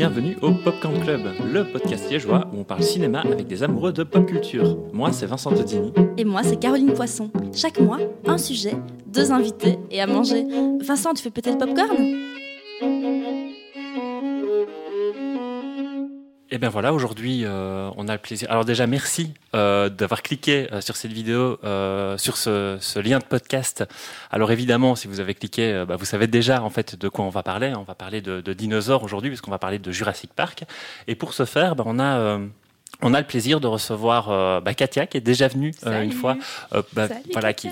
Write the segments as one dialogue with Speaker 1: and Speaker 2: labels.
Speaker 1: bienvenue au Popcorn Club, le podcast liégeois où on parle cinéma avec des amoureux de pop culture. Moi, c'est Vincent Todini.
Speaker 2: Et moi, c'est Caroline Poisson. Chaque mois, un sujet, deux invités et à manger. Vincent, tu fais peut-être le popcorn?
Speaker 1: Bien voilà, aujourd'hui, euh, on a le plaisir. Alors déjà, merci euh, d'avoir cliqué euh, sur cette vidéo, sur ce, lien de podcast. Alors évidemment, si vous avez cliqué, bah, vous savez déjà en fait de quoi on va parler. On va parler de, dinosaures aujourd'hui, puisqu'on va parler de Jurassic Park. Et pour ce faire, bah, on a on a le plaisir de recevoir bah, Katia qui est déjà venue une fois, bah, voilà, qui,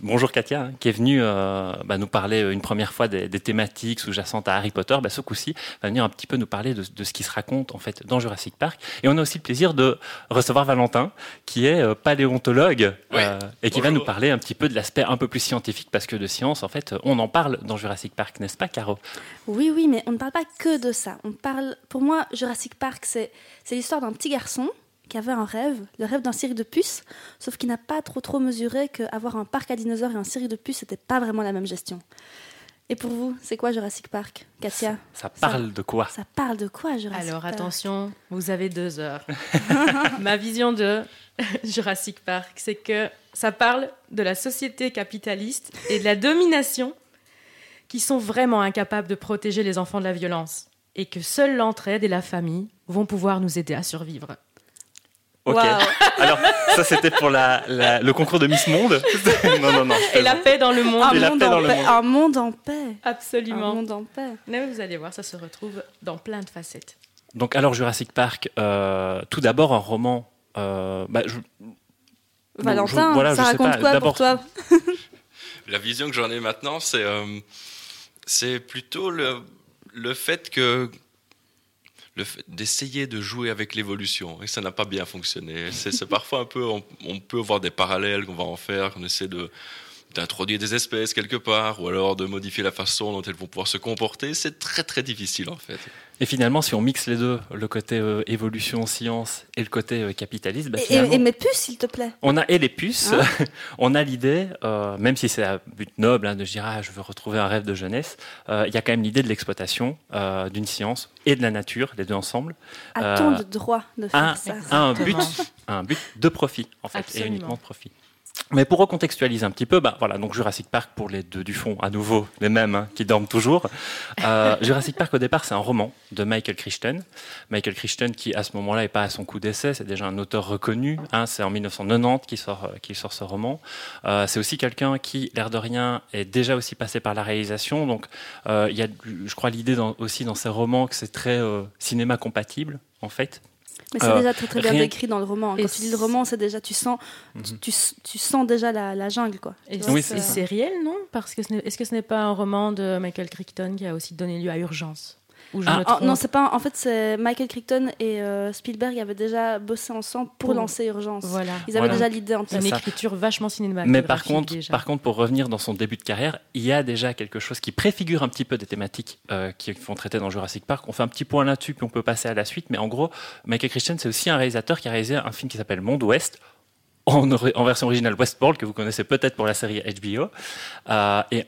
Speaker 1: bonjour Katia, hein, qui est venue euh, bah, nous parler une première fois des, thématiques sous-jacentes à Harry Potter. Bah, ce coup-ci, va venir un petit peu nous parler de, ce qui se raconte en fait dans Jurassic Park. Et on a aussi le plaisir de recevoir Valentin, qui est euh, paléontologue euh, et qui va nous parler un petit peu de l'aspect un peu plus scientifique, parce que de science, en fait, on en parle dans Jurassic Park, n'est-ce pas, Caro?
Speaker 2: Oui, oui, mais on ne parle pas que de ça. On parle, pour moi, Jurassic Park, c'est l'histoire d'un petit garçon qui avait un rêve, le rêve d'un cirque de puces, sauf qu'il n'a pas trop trop mesuré qu'avoir un parc à dinosaures et un cirque de puces, c'était pas vraiment la même gestion. Et pour vous, c'est quoi Jurassic Park, Katia?
Speaker 1: Ça, parle de quoi?
Speaker 2: Ça parle de quoi Jurassic
Speaker 3: Alors attention, vous avez deux heures. Ma vision de Jurassic Park, c'est que ça parle de la société capitaliste et de la domination qui sont vraiment incapables de protéger les enfants de la violence et que seule l'entraide et la famille vont pouvoir nous aider à survivre.
Speaker 1: Ok. Alors, ça, c'était pour la, le concours de Miss Monde.
Speaker 3: non, non, non. Et la paix dans le monde.
Speaker 2: Un, monde, en paix. un monde en paix.
Speaker 3: Absolument.
Speaker 2: Un monde en paix.
Speaker 3: Mais vous allez voir, ça se retrouve dans plein de facettes.
Speaker 1: Donc, alors, Jurassic Park, euh, tout d'abord, un roman. Euh,
Speaker 2: bah, Valentin, ça raconte quoi pour toi
Speaker 4: La vision que j'en ai maintenant, c'est euh, c'est plutôt le, le fait que d'essayer de jouer avec l'évolution. Et ça n'a pas bien fonctionné. C'est parfois un peu, on, peut voir des parallèles qu'on va en faire, qu'on essaie de d'introduire des espèces quelque part, ou alors de modifier la façon dont elles vont pouvoir se comporter. C'est très très difficile en fait.
Speaker 1: Et finalement, si on mixe les deux, le côté euh, évolution, science et le côté euh, capitalisme, bah,
Speaker 2: et, mes puces, s'il te plaît.
Speaker 1: On a et les puces, hein on a l'idée, euh, même si c'est un but noble hein, de dire ah, je veux retrouver un rêve de jeunesse, il y a quand même l'idée de l'exploitation d'une science et de la nature, les deux ensemble.
Speaker 2: A-t-on le droit de faire ça
Speaker 1: un but, un but de profit en fait, et uniquement de profit. Mais pour recontextualiser un petit peu, bah voilà, donc Jurassic Park pour les deux du fond, à nouveau les mêmes hein, qui dorment toujours. Euh, Jurassic Park au départ c'est un roman de Michael Crichton. Michael Crichton qui à ce moment-là est pas à son coup d'essai, c'est déjà un auteur reconnu. Hein, c'est en 1990 qu'il sort, qu'il sort ce roman. Euh, c'est aussi quelqu'un qui, l'air de rien, est déjà aussi passé par la réalisation. Donc euh, il y a, je crois, l'idée aussi dans ses romans que c'est très cinéma compatible en fait.
Speaker 2: Mais c'est euh, déjà très, très bien décrit dans le roman. Quand tu lis le roman, c'est déjà tu sens, mhm. tu, tu, sens déjà la, la jungle, quoi.
Speaker 3: Et c'est réel, non? Parce que est-ce que ce n'est pas un roman de Michael Crichton qui a aussi donné lieu à Urgence?
Speaker 2: Ah, non, c'est pas. En fait, c'est Michael Crichton et euh, Spielberg avaient déjà bossé ensemble pour, lancer Urgence. Voilà. Ils avaient déjà l'idée en tête.
Speaker 3: Une écriture vachement cinématographique.
Speaker 1: Mais par contre, par contre, pour revenir dans son début de carrière, il y a déjà quelque chose qui préfigure un petit peu des thématiques euh, qui font traiter dans Jurassic Park. On fait un petit point là-dessus, puis on peut passer à la suite. Mais en gros, Michael Crichton, c'est aussi un réalisateur qui a réalisé un film qui s'appelle Monde Ouest. En, en, version originale Westworld, que vous connaissez peut-être pour la série HBO. Euh, et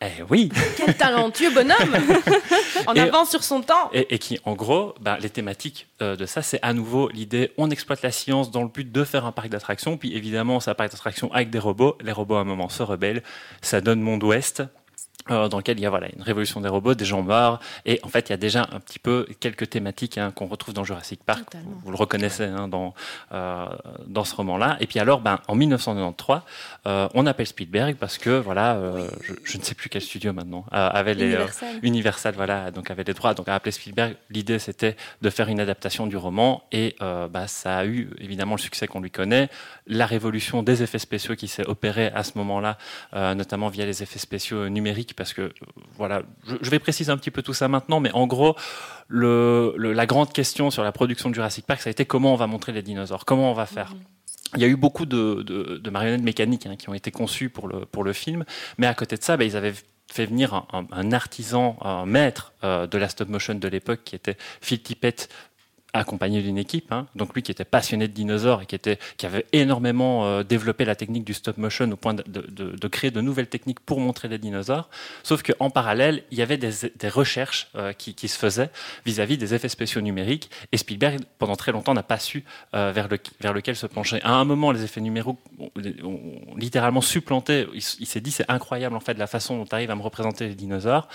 Speaker 1: eh oui
Speaker 3: Quel talentueux bonhomme En avance sur son temps
Speaker 1: et, qui, en gros, bah, les thématiques euh, de ça, c'est à nouveau l'idée on exploite la science dans le but de faire un parc d'attractions. Puis évidemment, c'est un parc d'attractions avec des robots. Les robots, à un moment, se rebellent. Ça donne Monde Ouest. Euh, dans lequel il y a voilà, une révolution des robots, des gens morts, et en fait il y a déjà un petit peu quelques thématiques hein, qu'on retrouve dans Jurassic Park, vous, le reconnaissez hein, dans, euh, dans ce roman-là. Et puis alors, ben, en 1993, euh, on appelle Spielberg parce que voilà, euh, je, je, ne sais plus quel studio maintenant euh, avait les Universal. Universal, voilà, donc avait les droits, donc a appelé Spielberg. L'idée c'était de faire une adaptation du roman, et bah, ça a eu évidemment le succès qu'on lui connaît, la révolution des effets spéciaux qui s'est opérée à ce moment-là, notamment via les effets spéciaux numériques parce que voilà, je, vais préciser un petit peu tout ça maintenant, mais en gros, le, la grande question sur la production de Jurassic Park, ça a été comment on va montrer les dinosaures, comment on va faire. Mhm. Il y a eu beaucoup de, de, marionnettes mécaniques hein, qui ont été conçues pour le, pour le film, mais à côté de ça, bah, ils avaient fait venir un, artisan, un maître euh, de la stop motion de l'époque qui était Phil Tippett accompagné d'une équipe, hein. donc lui qui était passionné de dinosaures et qui, avait énormément euh, développé la technique du stop motion au point de, créer de nouvelles techniques pour montrer les dinosaures. Sauf qu'en parallèle, il y avait des, recherches euh, qui, se faisaient vis-à-vis des effets spéciaux numériques. Et Spielberg, pendant très longtemps, n'a pas su euh, vers, le, vers lequel se pencher. À un moment, les effets numériques ont, ont littéralement supplanté. Il, il s'est dit, c'est incroyable en fait la façon dont tu arrives à me représenter les dinosaures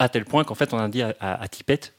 Speaker 1: à tel point qu'en fait on a dit à, à, à Tippett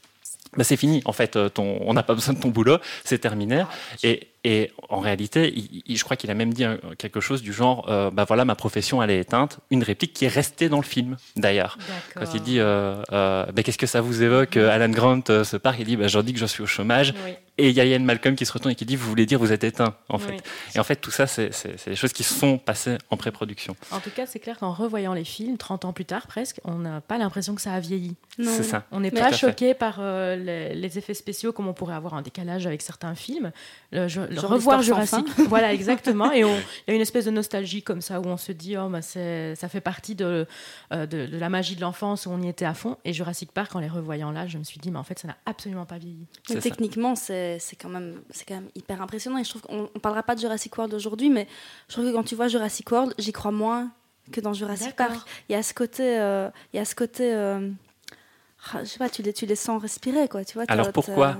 Speaker 1: bah c'est fini, en fait, ton, on n'a pas besoin de ton boulot, c'est terminé. Et, et, en réalité, il, il, je crois qu'il a même dit quelque chose du genre, euh, bah voilà, ma profession, elle est éteinte. Une réplique qui est restée dans le film, d'ailleurs. Quand il dit, euh, euh, bah, qu'est-ce que ça vous évoque, Alan Grant, ce parc Il dit, bah, je dis que je suis au chômage. Oui. Et il y a Ian Malcolm qui se retourne et qui dit, vous voulez dire, vous êtes éteint, en fait. Oui. Et en fait, tout ça, c'est des choses qui sont passées en pré-production.
Speaker 3: En tout cas, c'est clair qu'en revoyant les films, 30 ans plus tard presque, on n'a pas l'impression que ça a vieilli.
Speaker 1: C'est ça.
Speaker 3: On n'est pas choqué par euh, les, les, effets spéciaux comme on pourrait avoir un décalage avec certains films. Le, je, le revoir Jurassic, voilà exactement. Et il y a une espèce de nostalgie comme ça où on se dit oh bah ça fait partie de, euh, de, de, la magie de l'enfance où on y était à fond. Et Jurassic Park, en les revoyant là, je me suis dit mais en fait ça n'a absolument pas vieilli.
Speaker 2: Mais techniquement c'est quand même c'est quand même hyper impressionnant. Et je trouve qu'on parlera pas de Jurassic World aujourd'hui, mais je trouve que quand tu vois Jurassic World, j'y crois moins que dans Jurassic Park. Il y a ce côté, euh, il y a ce côté euh, je sais pas, tu les, tu les sens respirer, quoi. Tu vois,
Speaker 1: Alors pourquoi?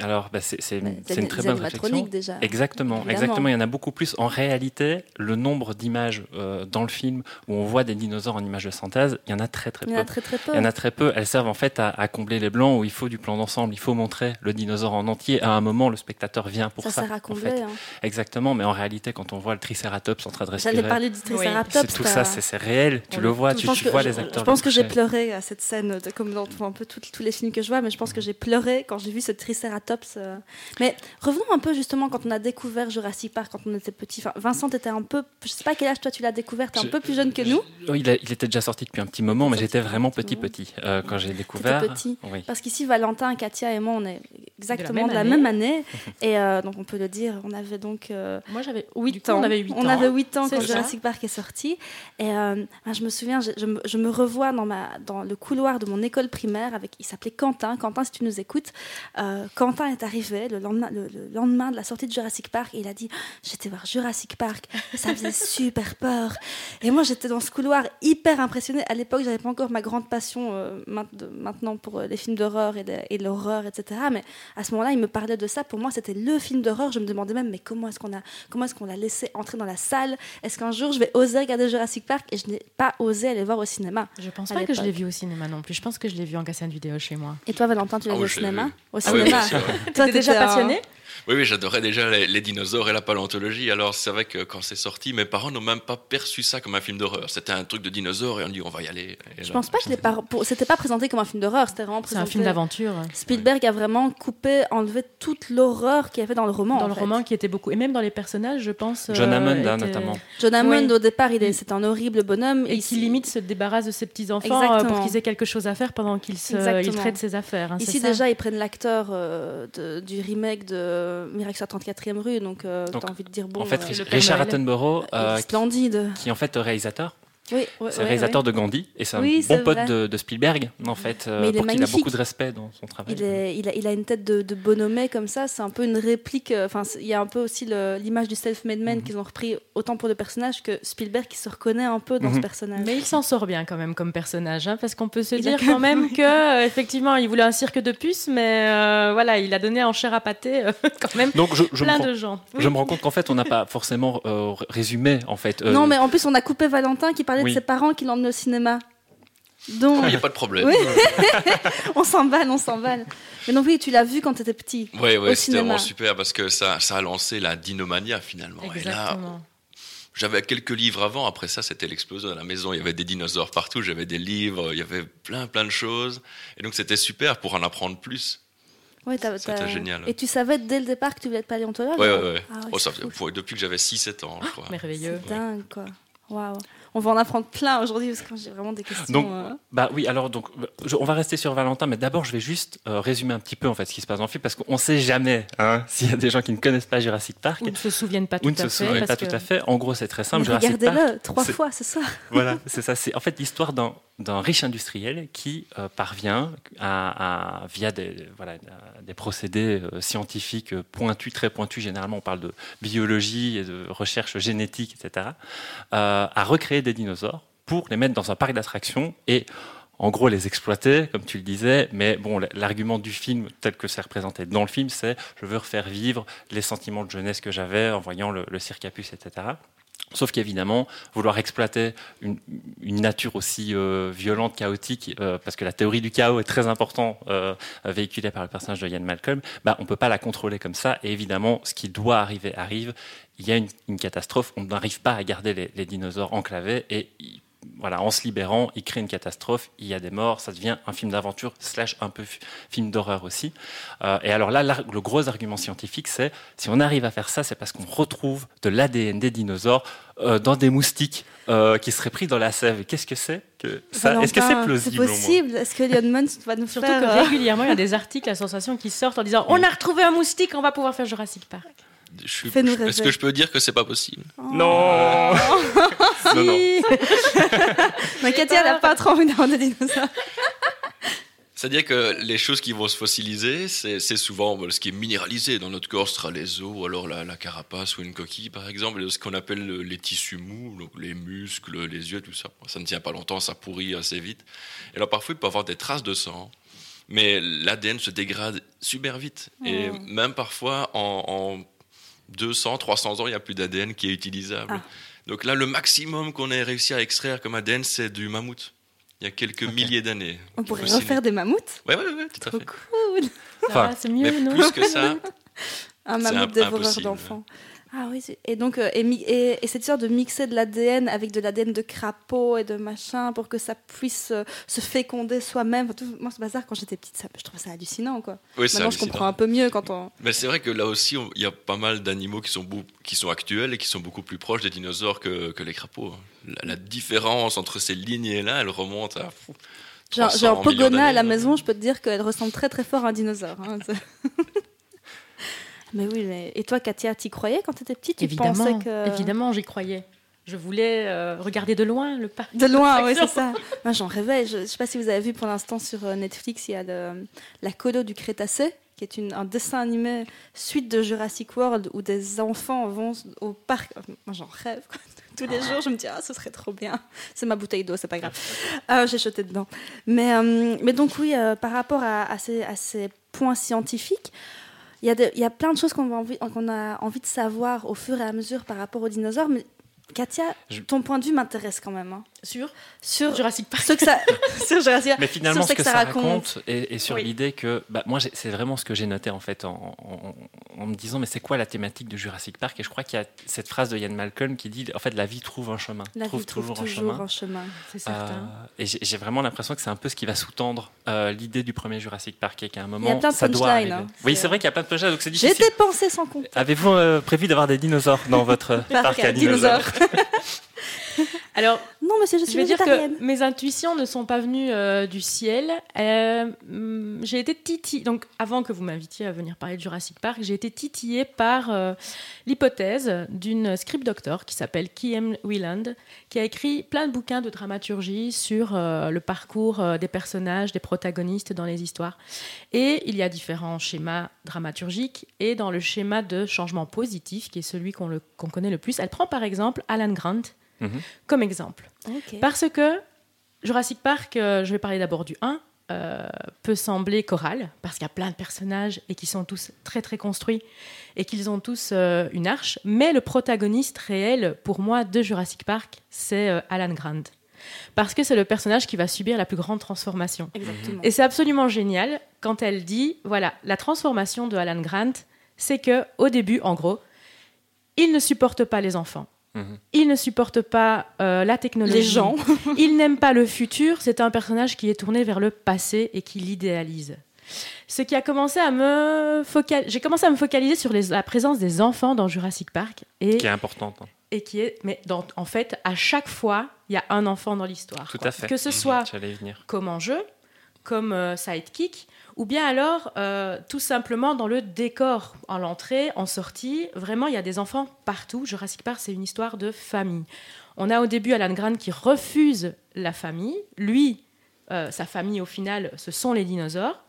Speaker 1: Alors, bah, c'est une, une très bonne réflexion.
Speaker 2: Déjà,
Speaker 1: exactement, évidemment. exactement. Il y en a beaucoup plus. En réalité, le nombre d'images euh, dans le film où on voit des dinosaures en images de synthèse, il y en a très très peu.
Speaker 2: Il y en a très très peu.
Speaker 1: Il y en a très peu. Elles servent en fait à, à combler les blancs où il faut du plan d'ensemble. Il faut montrer le dinosaure en entier. À un moment, le spectateur vient pour ça.
Speaker 2: Ça sert à combler.
Speaker 1: En fait.
Speaker 2: hein.
Speaker 1: Exactement. Mais en réalité, quand on voit le Triceratops en train de respirer,
Speaker 2: J'allais parler du Triceratops.
Speaker 1: c'est tout ça. C'est réel. Tu le vois. Tu, tu vois les acteurs.
Speaker 2: Je pense que j'ai pleuré à cette scène, de, comme dans un peu tous les films que je vois, mais je pense que j'ai pleuré quand j'ai vu ce Triceratops. Euh, mais revenons un peu justement quand on a découvert Jurassic Park quand on était petit. Enfin, Vincent était un peu, je sais pas à quel âge toi tu l'as découvert, tu es un peu plus jeune que nous.
Speaker 1: Oui, il, a, il, était déjà sorti depuis un petit moment, mais j'étais vraiment petit petit euh, quand j'ai découvert.
Speaker 2: petit. Oui. Parce qu'ici Valentin, Katia et moi, on est exactement de la même, de la même année, et euh, donc on peut le dire, on avait donc. Euh,
Speaker 3: moi j'avais 8
Speaker 2: ans.
Speaker 3: On avait 8 ans.
Speaker 2: On avait 8 ans quand ça. Jurassic Park est sorti, et ben, je me souviens, je, je, je, me revois dans ma dans le couloir de mon école primaire avec, il s'appelait Quentin. Quentin, si tu nous écoutes, Quentin est arrivé le lendemain. Le, le lendemain de la sortie de Jurassic Park et il a dit j'étais voir Jurassic Park ça faisait super peur et moi j'étais dans ce couloir hyper impressionnée à l'époque j'avais pas encore ma grande passion euh, maintenant pour les films d'horreur et, et l'horreur etc mais à ce moment-là il me parlait de ça. Pour moi c'était le film d'horreur. Je me demandais même mais comment est-ce qu'on a comment est-ce qu'on l'a laissé entrer dans la salle? Est-ce qu'un jour je vais oser regarder Jurassic Park? Et je n'ai pas osé aller voir au cinéma
Speaker 3: je pense pas que je l'ai vu au cinéma non plus. Je pense que je l'ai vu en cassette vidéo chez moi.
Speaker 2: Et toi Valentin tu l'as ah, vu au cinéma? au
Speaker 3: cinéma toi déjà passionné?
Speaker 4: Oui, oui, j'adorais déjà les, les, dinosaures et la paléontologie. Alors, c'est vrai que quand c'est sorti, mes parents n'ont même pas perçu ça comme un film d'horreur. C'était un truc de dinosaures et on dit on va y aller.
Speaker 2: Je là, pense pas que par... c'était pas présenté comme un film d'horreur. C'était vraiment présenté.
Speaker 3: C'est un film d'aventure.
Speaker 2: Spielberg ouais. a vraiment coupé, enlevé toute l'horreur qu'il y avait dans le roman.
Speaker 3: Dans le
Speaker 2: fait.
Speaker 3: roman qui était beaucoup. Et même dans les personnages, je pense.
Speaker 1: John
Speaker 3: euh,
Speaker 1: Hammond, hein, notamment.
Speaker 2: John Hammond, oui. au départ, il est, c'est un horrible bonhomme.
Speaker 3: Et, et qui limite se débarrasse de ses petits-enfants euh, pour qu'ils aient quelque chose à faire pendant qu'il il traite ses affaires. Hein,
Speaker 2: Ici, déjà, ils prennent l'acteur euh, du remake de Miracle sur 34 quatrième rue, donc, euh,
Speaker 1: donc
Speaker 2: envie de dire bon.
Speaker 1: En fait, euh, Richard Attenborough,
Speaker 2: euh, splendide,
Speaker 1: qui est en fait réalisateur.
Speaker 2: Oui,
Speaker 1: c'est le réalisateur de Gandhi et c'est
Speaker 2: oui,
Speaker 1: un bon pote de, de, Spielberg en fait
Speaker 2: il
Speaker 1: pour
Speaker 2: est
Speaker 1: qu'il a beaucoup de respect dans son travail.
Speaker 2: Il, est, il, a, il a une tête de, de bonhommet comme ça, c'est un peu une réplique. Enfin, il y a un peu aussi l'image du self-made man mm -hmm. qu'ils ont repris autant pour le personnage que Spielberg qui se reconnaît un peu dans
Speaker 1: Mhm.
Speaker 2: mm -hmm. ce personnage.
Speaker 3: Mais il s'en sort bien quand même comme personnage, hein, parce qu'on peut se il dire quand même que euh, effectivement il voulait un cirque de puces, mais euh, voilà, il a donné en chair à pâté euh, quand même
Speaker 1: Donc je, je
Speaker 3: plein
Speaker 1: me
Speaker 3: de gens.
Speaker 1: Oui. Je me rends compte qu'en fait on n'a pas forcément euh, résumé en fait. euh,
Speaker 2: Non, mais en plus on a coupé Valentin qui parlait
Speaker 1: Oui.
Speaker 2: de ses parents qui l'emmenaient au cinéma. Donc,
Speaker 4: Il n'y a pas de problème.
Speaker 2: Oui. on s'emballe, on s'emballe. Mais non, oui, tu l'as vu quand tu étais petit.
Speaker 4: Oui,
Speaker 2: au
Speaker 4: oui, c'était
Speaker 2: cinéma.
Speaker 4: vraiment super parce que ça, ça a lancé la dinomania finalement. Et là,
Speaker 3: Exactement.
Speaker 4: j'avais quelques livres avant. Après ça, c'était l'explosion à la maison. Il y avait des dinosaures partout. J'avais des livres. Il y avait plein, plein de choses. Et donc, c'était super pour en apprendre plus.
Speaker 2: Ouais, t'as-
Speaker 4: C'était génial.
Speaker 2: Et tu savais dès le départ que tu voulais être paléontologue
Speaker 4: Ouais, ouais, ouais.
Speaker 2: Ah ouais,
Speaker 4: Oh, pour- depuis que j'avais 6-7 ans, je crois.
Speaker 3: Merveilleux.
Speaker 2: C'est dingue, quoi. Waouh. On va en apprendre plein aujourd'hui parce que j'ai vraiment des questions.
Speaker 1: Donc,
Speaker 2: euh.
Speaker 1: bah oui, alors donc, je- on va rester sur Valentin, mais d'abord, je vais juste euh, résumer un petit peu en fait ce qui se passe dans le film, parce qu'on ne sait jamais hein, s'il y a des gens qui ne connaissent pas Jurassic Park.
Speaker 3: Ou ne se souviennent pas tout
Speaker 1: Ou ne
Speaker 3: à
Speaker 1: se
Speaker 3: fait.
Speaker 1: souviennent pas
Speaker 3: que...
Speaker 1: tout à fait. En gros, c'est très simple.
Speaker 2: Regardez-le trois
Speaker 1: c'est-
Speaker 2: fois ce soir.
Speaker 1: voilà, c'est ça. C'est en fait l'histoire d'un d'un riche industriel qui euh, parvient à, via des, voilà, des procédés euh, scientifiques pointus, très pointus, généralement on parle de biologie et de recherche génétique, etc., euh, à recréer des dinosaures pour les mettre dans un parc d'attractions et en gros les exploiter, comme tu le disais, mais bon, l'argument du film, tel que c'est représenté dans le film, c'est je veux refaire vivre les sentiments de jeunesse que j'avais en voyant le, le circapus, etc. Sauf qu'évidemment, vouloir exploiter une, nature aussi euh, violente, chaotique, euh, parce que la théorie du chaos est très importante, euh, véhiculée par le personnage de Ian Malcolm, bah, on ne peut pas la contrôler comme ça. Et évidemment, ce qui doit arriver arrive. Il y a une, catastrophe, on n'arrive pas à garder les, les, dinosaures enclavés et voilà, en se libérant, il crée une catastrophe, il y a des morts, ça devient un film d'aventure slash un peu film d'horreur aussi. Euh, et alors là, le gros argument scientifique, c'est si on arrive à faire ça, c'est parce qu'on retrouve de l'ADN des dinosaures euh, dans des moustiques euh, qui seraient pris dans la sève. Qu'est-ce que c'est que ça? Est-ce que c'est plausible
Speaker 2: C'est possible. Est-ce que Leon Muns va nous
Speaker 3: Surtout
Speaker 2: faire
Speaker 3: que régulièrement, il y a des articles à sensation qui sortent en disant on a retrouvé un moustique, on va pouvoir faire Jurassic Park.
Speaker 4: Est-ce que je peux dire que c'est pas possible?
Speaker 1: Oh. Non.
Speaker 2: non, non. Mais Katia n'a pas trop envie d'avoir des dinosaures.
Speaker 4: C'est-à-dire que les choses qui vont se fossiliser, c'est souvent ce qui est minéralisé dans notre corps, ce sera les os, ou alors la, carapace ou une coquille, par exemple, ce qu'on appelle les tissus mous, les muscles, les yeux, tout ça. Ça ne tient pas longtemps, ça pourrit assez vite. Et alors parfois, il peut y avoir des traces de sang, mais l'ADN se dégrade super vite. Et oh. même parfois, en, en 200, 300 ans, il n'y a plus d'ADN qui est utilisable. Ah. Donc là, le maximum qu'on ait réussi à extraire comme ADN, c'est du mammouth. Il y a quelques milliers d'années.
Speaker 2: On pourrait refaire des mammouths?
Speaker 4: Oui, oui, oui, tout à fait.
Speaker 2: cool.
Speaker 3: Enfin, c'est mieux,
Speaker 4: mais plus que ça.
Speaker 2: un mammouth dévoreur d'enfants. Ah oui, et donc euh, et, et, cette sorte de mixer de l'ADN avec de l'ADN de crapaud et de machin pour que ça puisse euh, se féconder soi-même. moi, ce bazar, quand j'étais petite, ça, je trouvais ça hallucinant. Quoi.
Speaker 4: Oui,
Speaker 2: Maintenant, je comprends un peu mieux quand on.
Speaker 4: Mais c'est vrai que là aussi, il y a pas mal d'animaux qui sont, qui sont actuels et qui sont beaucoup plus proches des dinosaures que, que les crapauds. La, différence entre ces lignées-là, elle remonte à.
Speaker 2: genre, genre Pogona à la maison, je peux te dire qu'elle ressemble très très fort à un dinosaure. Hein, Mais oui, et toi, Katia, t'y croyais quand tu étais petite? Tu
Speaker 3: Évidemment,
Speaker 2: pensais que...
Speaker 3: évidemment, j'y croyais. Je voulais euh, regarder de loin le parc.
Speaker 2: De loin, oui, c'est ça. Moi, j'en rêvais. Je ne sais pas si vous avez vu pour l'instant sur euh, Netflix, il y a la colo du Crétacé, qui est une, un dessin animé suite de Jurassic World où des enfants vont au parc. Moi, j'en rêve. Tous les jours, je me dis, ah, ce serait trop bien. C'est ma bouteille d'eau, c'est pas grave. Ah, J'ai jeté dedans. Mais, euh, mais donc, oui, par rapport à, à, ces, à, ces, points scientifiques, il y, a plein de choses qu'on a envie de savoir au fur et à mesure par rapport aux dinosaures, mais Katia, ton point de vue m'intéresse quand même. Hein.
Speaker 3: Sur Sur Jurassic Park.
Speaker 2: que ça, sur Jurassic
Speaker 1: Mais finalement, ce que, ça, raconte, et, sur l'idée que, bah, moi, c'est vraiment ce que j'ai noté en fait en, me disant, mais c'est quoi la thématique de Jurassic Park? Et je crois qu'il y a cette phrase de Ian Malcolm qui dit, en fait, la vie trouve un chemin.
Speaker 2: La
Speaker 1: trouve
Speaker 2: vie trouve toujours, un chemin. c'est certain. Euh,
Speaker 1: et j'ai vraiment l'impression que c'est un peu ce qui va sous-tendre euh, l'idée du premier Jurassic Park, et qu'à un moment, ça doit arriver. Hein, oui, c'est vrai qu'il y a plein de punchlines, donc c'est difficile.
Speaker 2: J'ai dépensé sans compter.
Speaker 1: Avez-vous euh, prévu d'avoir des dinosaures dans votre parc à dinosaures?
Speaker 3: Alors,
Speaker 2: non, monsieur, je, suis
Speaker 3: veux dire que mes intuitions ne sont pas venues euh, du ciel. Euh, mm, j'ai été titillée, donc avant que vous m'invitiez à venir parler de Jurassic Park, j'ai été titillée par euh, l'hypothèse d'une script doctor qui s'appelle Kim Wieland, qui a écrit plein de bouquins de dramaturgie sur le parcours des personnages, des protagonistes dans les histoires. Et il y a différents schémas dramaturgiques. Et dans le schéma de changement positif, qui est celui qu'on connaît le plus, elle prend par exemple Alan Grant Mhm. comme exemple. Parce que Jurassic Park, euh, je vais parler d'abord du 1, euh, peut sembler choral, parce qu'il y a plein de personnages et qui sont tous très très construits et qu'ils ont tous euh, une arche, mais le protagoniste réel pour moi de Jurassic Park, c'est Alan Grant. Parce que c'est le personnage qui va subir la plus grande transformation. Et c'est absolument génial quand elle dit, voilà, la transformation de Alan Grant, c'est que au début, en gros, il ne supporte pas les enfants. Mhm. Il ne supporte pas euh, la technologie.
Speaker 2: Les gens.
Speaker 3: il n'aime pas le futur. C'est un personnage qui est tourné vers le passé et qui l'idéalise. Ce qui a commencé à me focaliser. J'ai commencé à me focaliser sur la présence des enfants dans Jurassic Park. Et...
Speaker 1: Qui est importante. Hein.
Speaker 3: Et qui est. Mais en fait, à chaque fois, il y a un enfant dans l'histoire.
Speaker 1: Tout à fait.
Speaker 3: Que ce soit comme enjeu, comme euh, sidekick, ou bien alors euh, tout simplement dans le décor, en l'entrée, en sortie. Vraiment, il y a des enfants partout. Jurassic Park, c'est une histoire de famille. On a au début Alan Grant qui refuse la famille. Lui, euh, sa famille, au final, ce sont les dinosaures.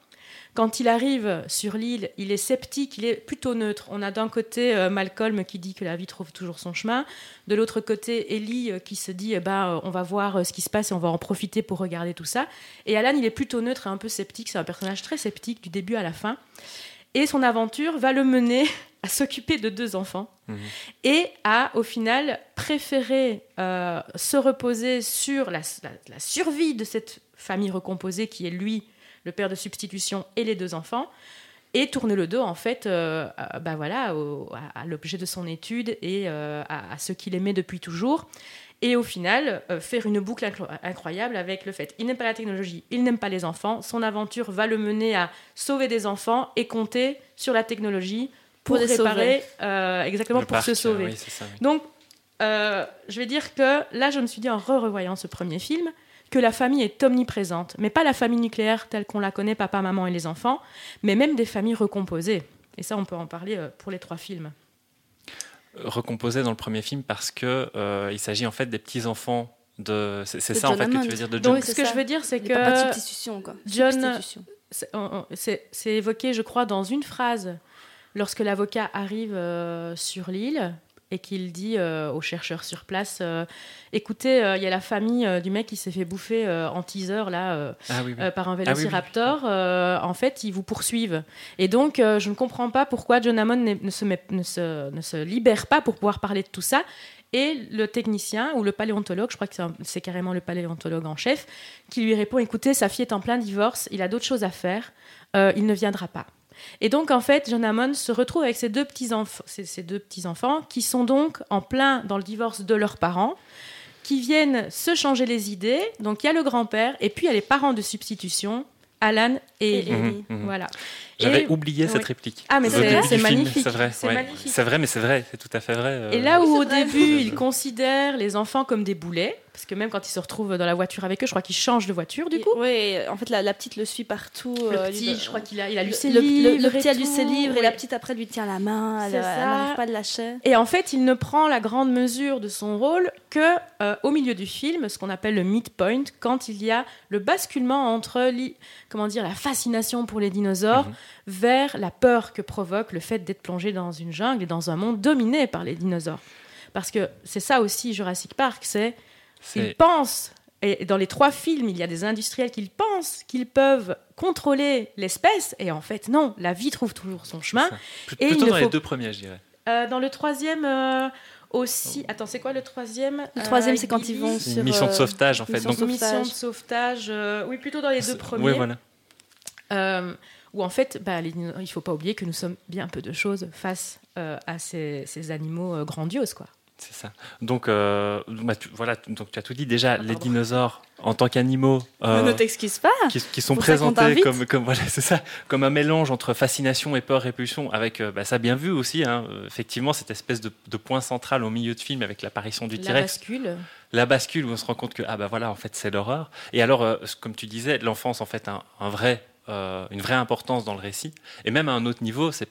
Speaker 3: Quand il arrive sur l'île, il est sceptique, il est plutôt neutre. On a d'un côté euh, Malcolm qui dit que la vie trouve toujours son chemin, de l'autre côté Ellie euh, qui se dit eh ben, euh, on va voir ce qui se passe et on va en profiter pour regarder tout ça. Et Alan, il est plutôt neutre et un peu sceptique. C'est un personnage très sceptique du début à la fin. Et son aventure va le mener à s'occuper de deux enfants
Speaker 1: Mhm.
Speaker 3: et à, au final, préférer euh, se reposer sur la, la- la survie de cette famille recomposée qui est lui, le père de substitution, et les deux enfants, et tourner le dos, en fait, euh, à, bah voilà, au- à, à l'objet de son étude et euh, à, à ce qu'il aimait depuis toujours. Et au final, euh, faire une boucle incro- incroyable avec le fait il n'aime pas la technologie, il n'aime pas les enfants, son aventure va le mener à sauver des enfants et compter sur la technologie pour,
Speaker 2: Pour les
Speaker 3: réparer, euh, exactement
Speaker 1: Le
Speaker 3: pour se sauver.
Speaker 1: euh, oui, c'est ça, oui.
Speaker 3: Donc, euh, je vais dire que là, je me suis dit en re-revoyant ce premier film que la famille est omniprésente, mais pas la famille nucléaire telle qu'on la connaît, papa, maman et les enfants, mais même des familles recomposées. Et ça, on peut en parler euh, pour les trois films.
Speaker 1: recomposé dans le premier film parce que euh, il s'agit en fait des petits enfants de. C'est ça en fait que tu veux dire de John.
Speaker 3: Donc, ce que
Speaker 2: ça.
Speaker 3: je veux dire, c'est
Speaker 2: Il n'y a pas de
Speaker 3: que
Speaker 2: substitution, quoi.
Speaker 3: John- c'est évoqué, je crois, dans une phrase, lorsque l'avocat arrive euh, sur l'île et qu'il dit euh, aux chercheurs sur place euh, écoutez, euh, il y a la famille du mec qui s'est fait bouffer en teaser là.
Speaker 1: Ah oui, oui.
Speaker 3: par un
Speaker 1: oui.
Speaker 3: vélociraptor, en fait, ils vous poursuivent. Et donc, je ne comprends pas pourquoi John Hammond ne se, met- ne, se, ne se libère pas pour pouvoir parler de tout ça. Et le technicien ou le paléontologue, je crois que c'est carrément le paléontologue en chef, qui lui répond écoutez, sa fille est en plein divorce, il a d'autres choses à faire, il ne viendra pas. Et donc, en fait, John Hammond se retrouve avec ses deux petits-enfants, ses, ses deux petits-enfants qui sont donc en plein dans le divorce de leurs parents, qui viennent se changer les idées. Donc, il y a le grand-père et puis il y a les parents de substitution, Alan et
Speaker 2: Et
Speaker 3: Ellie.
Speaker 1: Mhm, mhm.
Speaker 3: Voilà.
Speaker 1: J'avais
Speaker 3: Et-
Speaker 1: oublié cette réplique.
Speaker 3: Ah, mais c'est- magnifique.
Speaker 1: C'est vrai,
Speaker 3: C'est
Speaker 1: ouais.
Speaker 3: magnifique.
Speaker 1: C'est vrai, mais c'est vrai, c'est tout à fait vrai. euh,
Speaker 3: Et là où
Speaker 2: Oui,
Speaker 3: au
Speaker 2: vrai.
Speaker 3: début, il considère les enfants comme des boulets, parce que même quand il se retrouve dans la voiture avec eux, je crois qu'il change de voiture du coup.
Speaker 2: Oui, en fait, la, la petite le suit partout.
Speaker 3: Le
Speaker 2: euh,
Speaker 3: petit,
Speaker 2: lui-
Speaker 3: je crois qu'il a, il a lu ses
Speaker 2: le-
Speaker 3: livres.
Speaker 2: le- le petit
Speaker 3: et
Speaker 2: a lu ses livres et la petite après lui tient la main. Elle
Speaker 3: C'est
Speaker 2: elle
Speaker 3: ça.
Speaker 2: n'arrive pas le lâcher.
Speaker 3: Et en fait, il ne prend la grande mesure de son rôle que euh, au milieu du film, ce qu'on appelle le midpoint, quand il y a le basculement entre comment dire la fascination pour les dinosaures
Speaker 1: Mhm.
Speaker 3: Vers la peur que provoque le fait d'être plongé dans une jungle et dans un monde dominé par les dinosaures. Parce que c'est ça aussi Jurassic Park, c'est ils pensent et dans les trois films, il y a des industriels qui pensent qu'ils peuvent contrôler l'espèce, et en fait, non, la vie trouve toujours son chemin. Et
Speaker 1: Plutôt dans
Speaker 3: faut-
Speaker 1: les deux premiers, je dirais.
Speaker 3: Euh, dans le troisième euh, aussi. Attends, c'est quoi le troisième
Speaker 2: Le troisième,
Speaker 3: Euh,
Speaker 2: c'est quand ils vont sur.
Speaker 1: une mission de
Speaker 2: euh,
Speaker 1: sauvetage en fait.
Speaker 2: mission
Speaker 1: Donc,
Speaker 2: de
Speaker 3: Mission de
Speaker 2: sauvetage.
Speaker 3: euh, oui, plutôt dans les deux premiers.
Speaker 1: ouais, voilà.
Speaker 3: Euh, où en fait, bah, les il ne faut pas oublier que nous sommes bien peu de choses face euh, à ces, ces animaux euh, grandioses. Quoi.
Speaker 1: C'est ça. Donc, euh, bah, tu, voilà, donc tu as tout dit. Déjà,
Speaker 3: Ah,
Speaker 1: les dinosaures en tant qu'animaux euh,
Speaker 2: Ne t'excuse pas.
Speaker 1: qui, qui sont
Speaker 2: Pour ça qu'on
Speaker 1: présentés comme, comme, voilà, c'est ça, comme un mélange entre fascination et peur, répulsion, avec euh, bah, ça bien vu aussi. hein, effectivement, cette espèce de, de point central au milieu de film avec l'apparition du
Speaker 3: La
Speaker 1: T-Rex,
Speaker 3: bascule.
Speaker 1: la bascule où on se rend compte que ah bah voilà, en fait, c'est l'horreur. Et alors, euh, comme tu disais, l'enfance en fait un, un vrai, euh, une vraie importance dans le récit. Et même à un autre niveau, c'est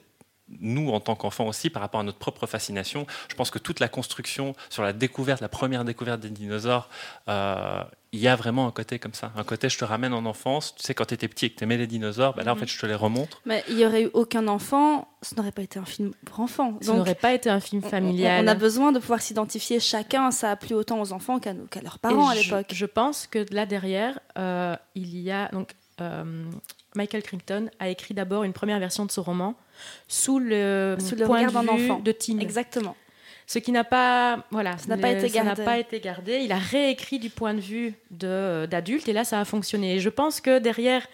Speaker 1: nous, en tant qu'enfants aussi, par rapport à notre propre fascination, je pense que toute la construction sur la découverte, la première découverte des dinosaures, euh, il y a vraiment un côté comme ça. Un côté, je te ramène en enfance. Tu sais, quand tu étais petit et que tu aimais les dinosaures, bah là, en
Speaker 3: Mhm.
Speaker 1: fait, je te les remontre.
Speaker 2: Mais il n'y aurait eu aucun enfant, ce n'aurait pas été un film pour enfants.
Speaker 3: Ce n'aurait pas été un film
Speaker 2: on-
Speaker 3: familial.
Speaker 2: On, a besoin de pouvoir s'identifier chacun. Ça a plu autant aux enfants qu'à leurs parents
Speaker 3: Et
Speaker 2: à
Speaker 3: je-
Speaker 2: l'époque.
Speaker 3: Je, pense que là derrière, euh, il y a donc euh, Michael Crichton a écrit d'abord une première version de ce roman sous le,
Speaker 2: Sous le
Speaker 3: point
Speaker 2: regard
Speaker 3: de
Speaker 2: d'un
Speaker 3: vue
Speaker 2: enfant.
Speaker 3: de Tim.
Speaker 2: Exactement.
Speaker 3: Ce qui n'a pas, voilà,
Speaker 2: Ça n'a pas été gardé.
Speaker 3: pas été gardé. Il a réécrit du point de vue de- d'adulte et là ça a fonctionné. Et je pense que derrière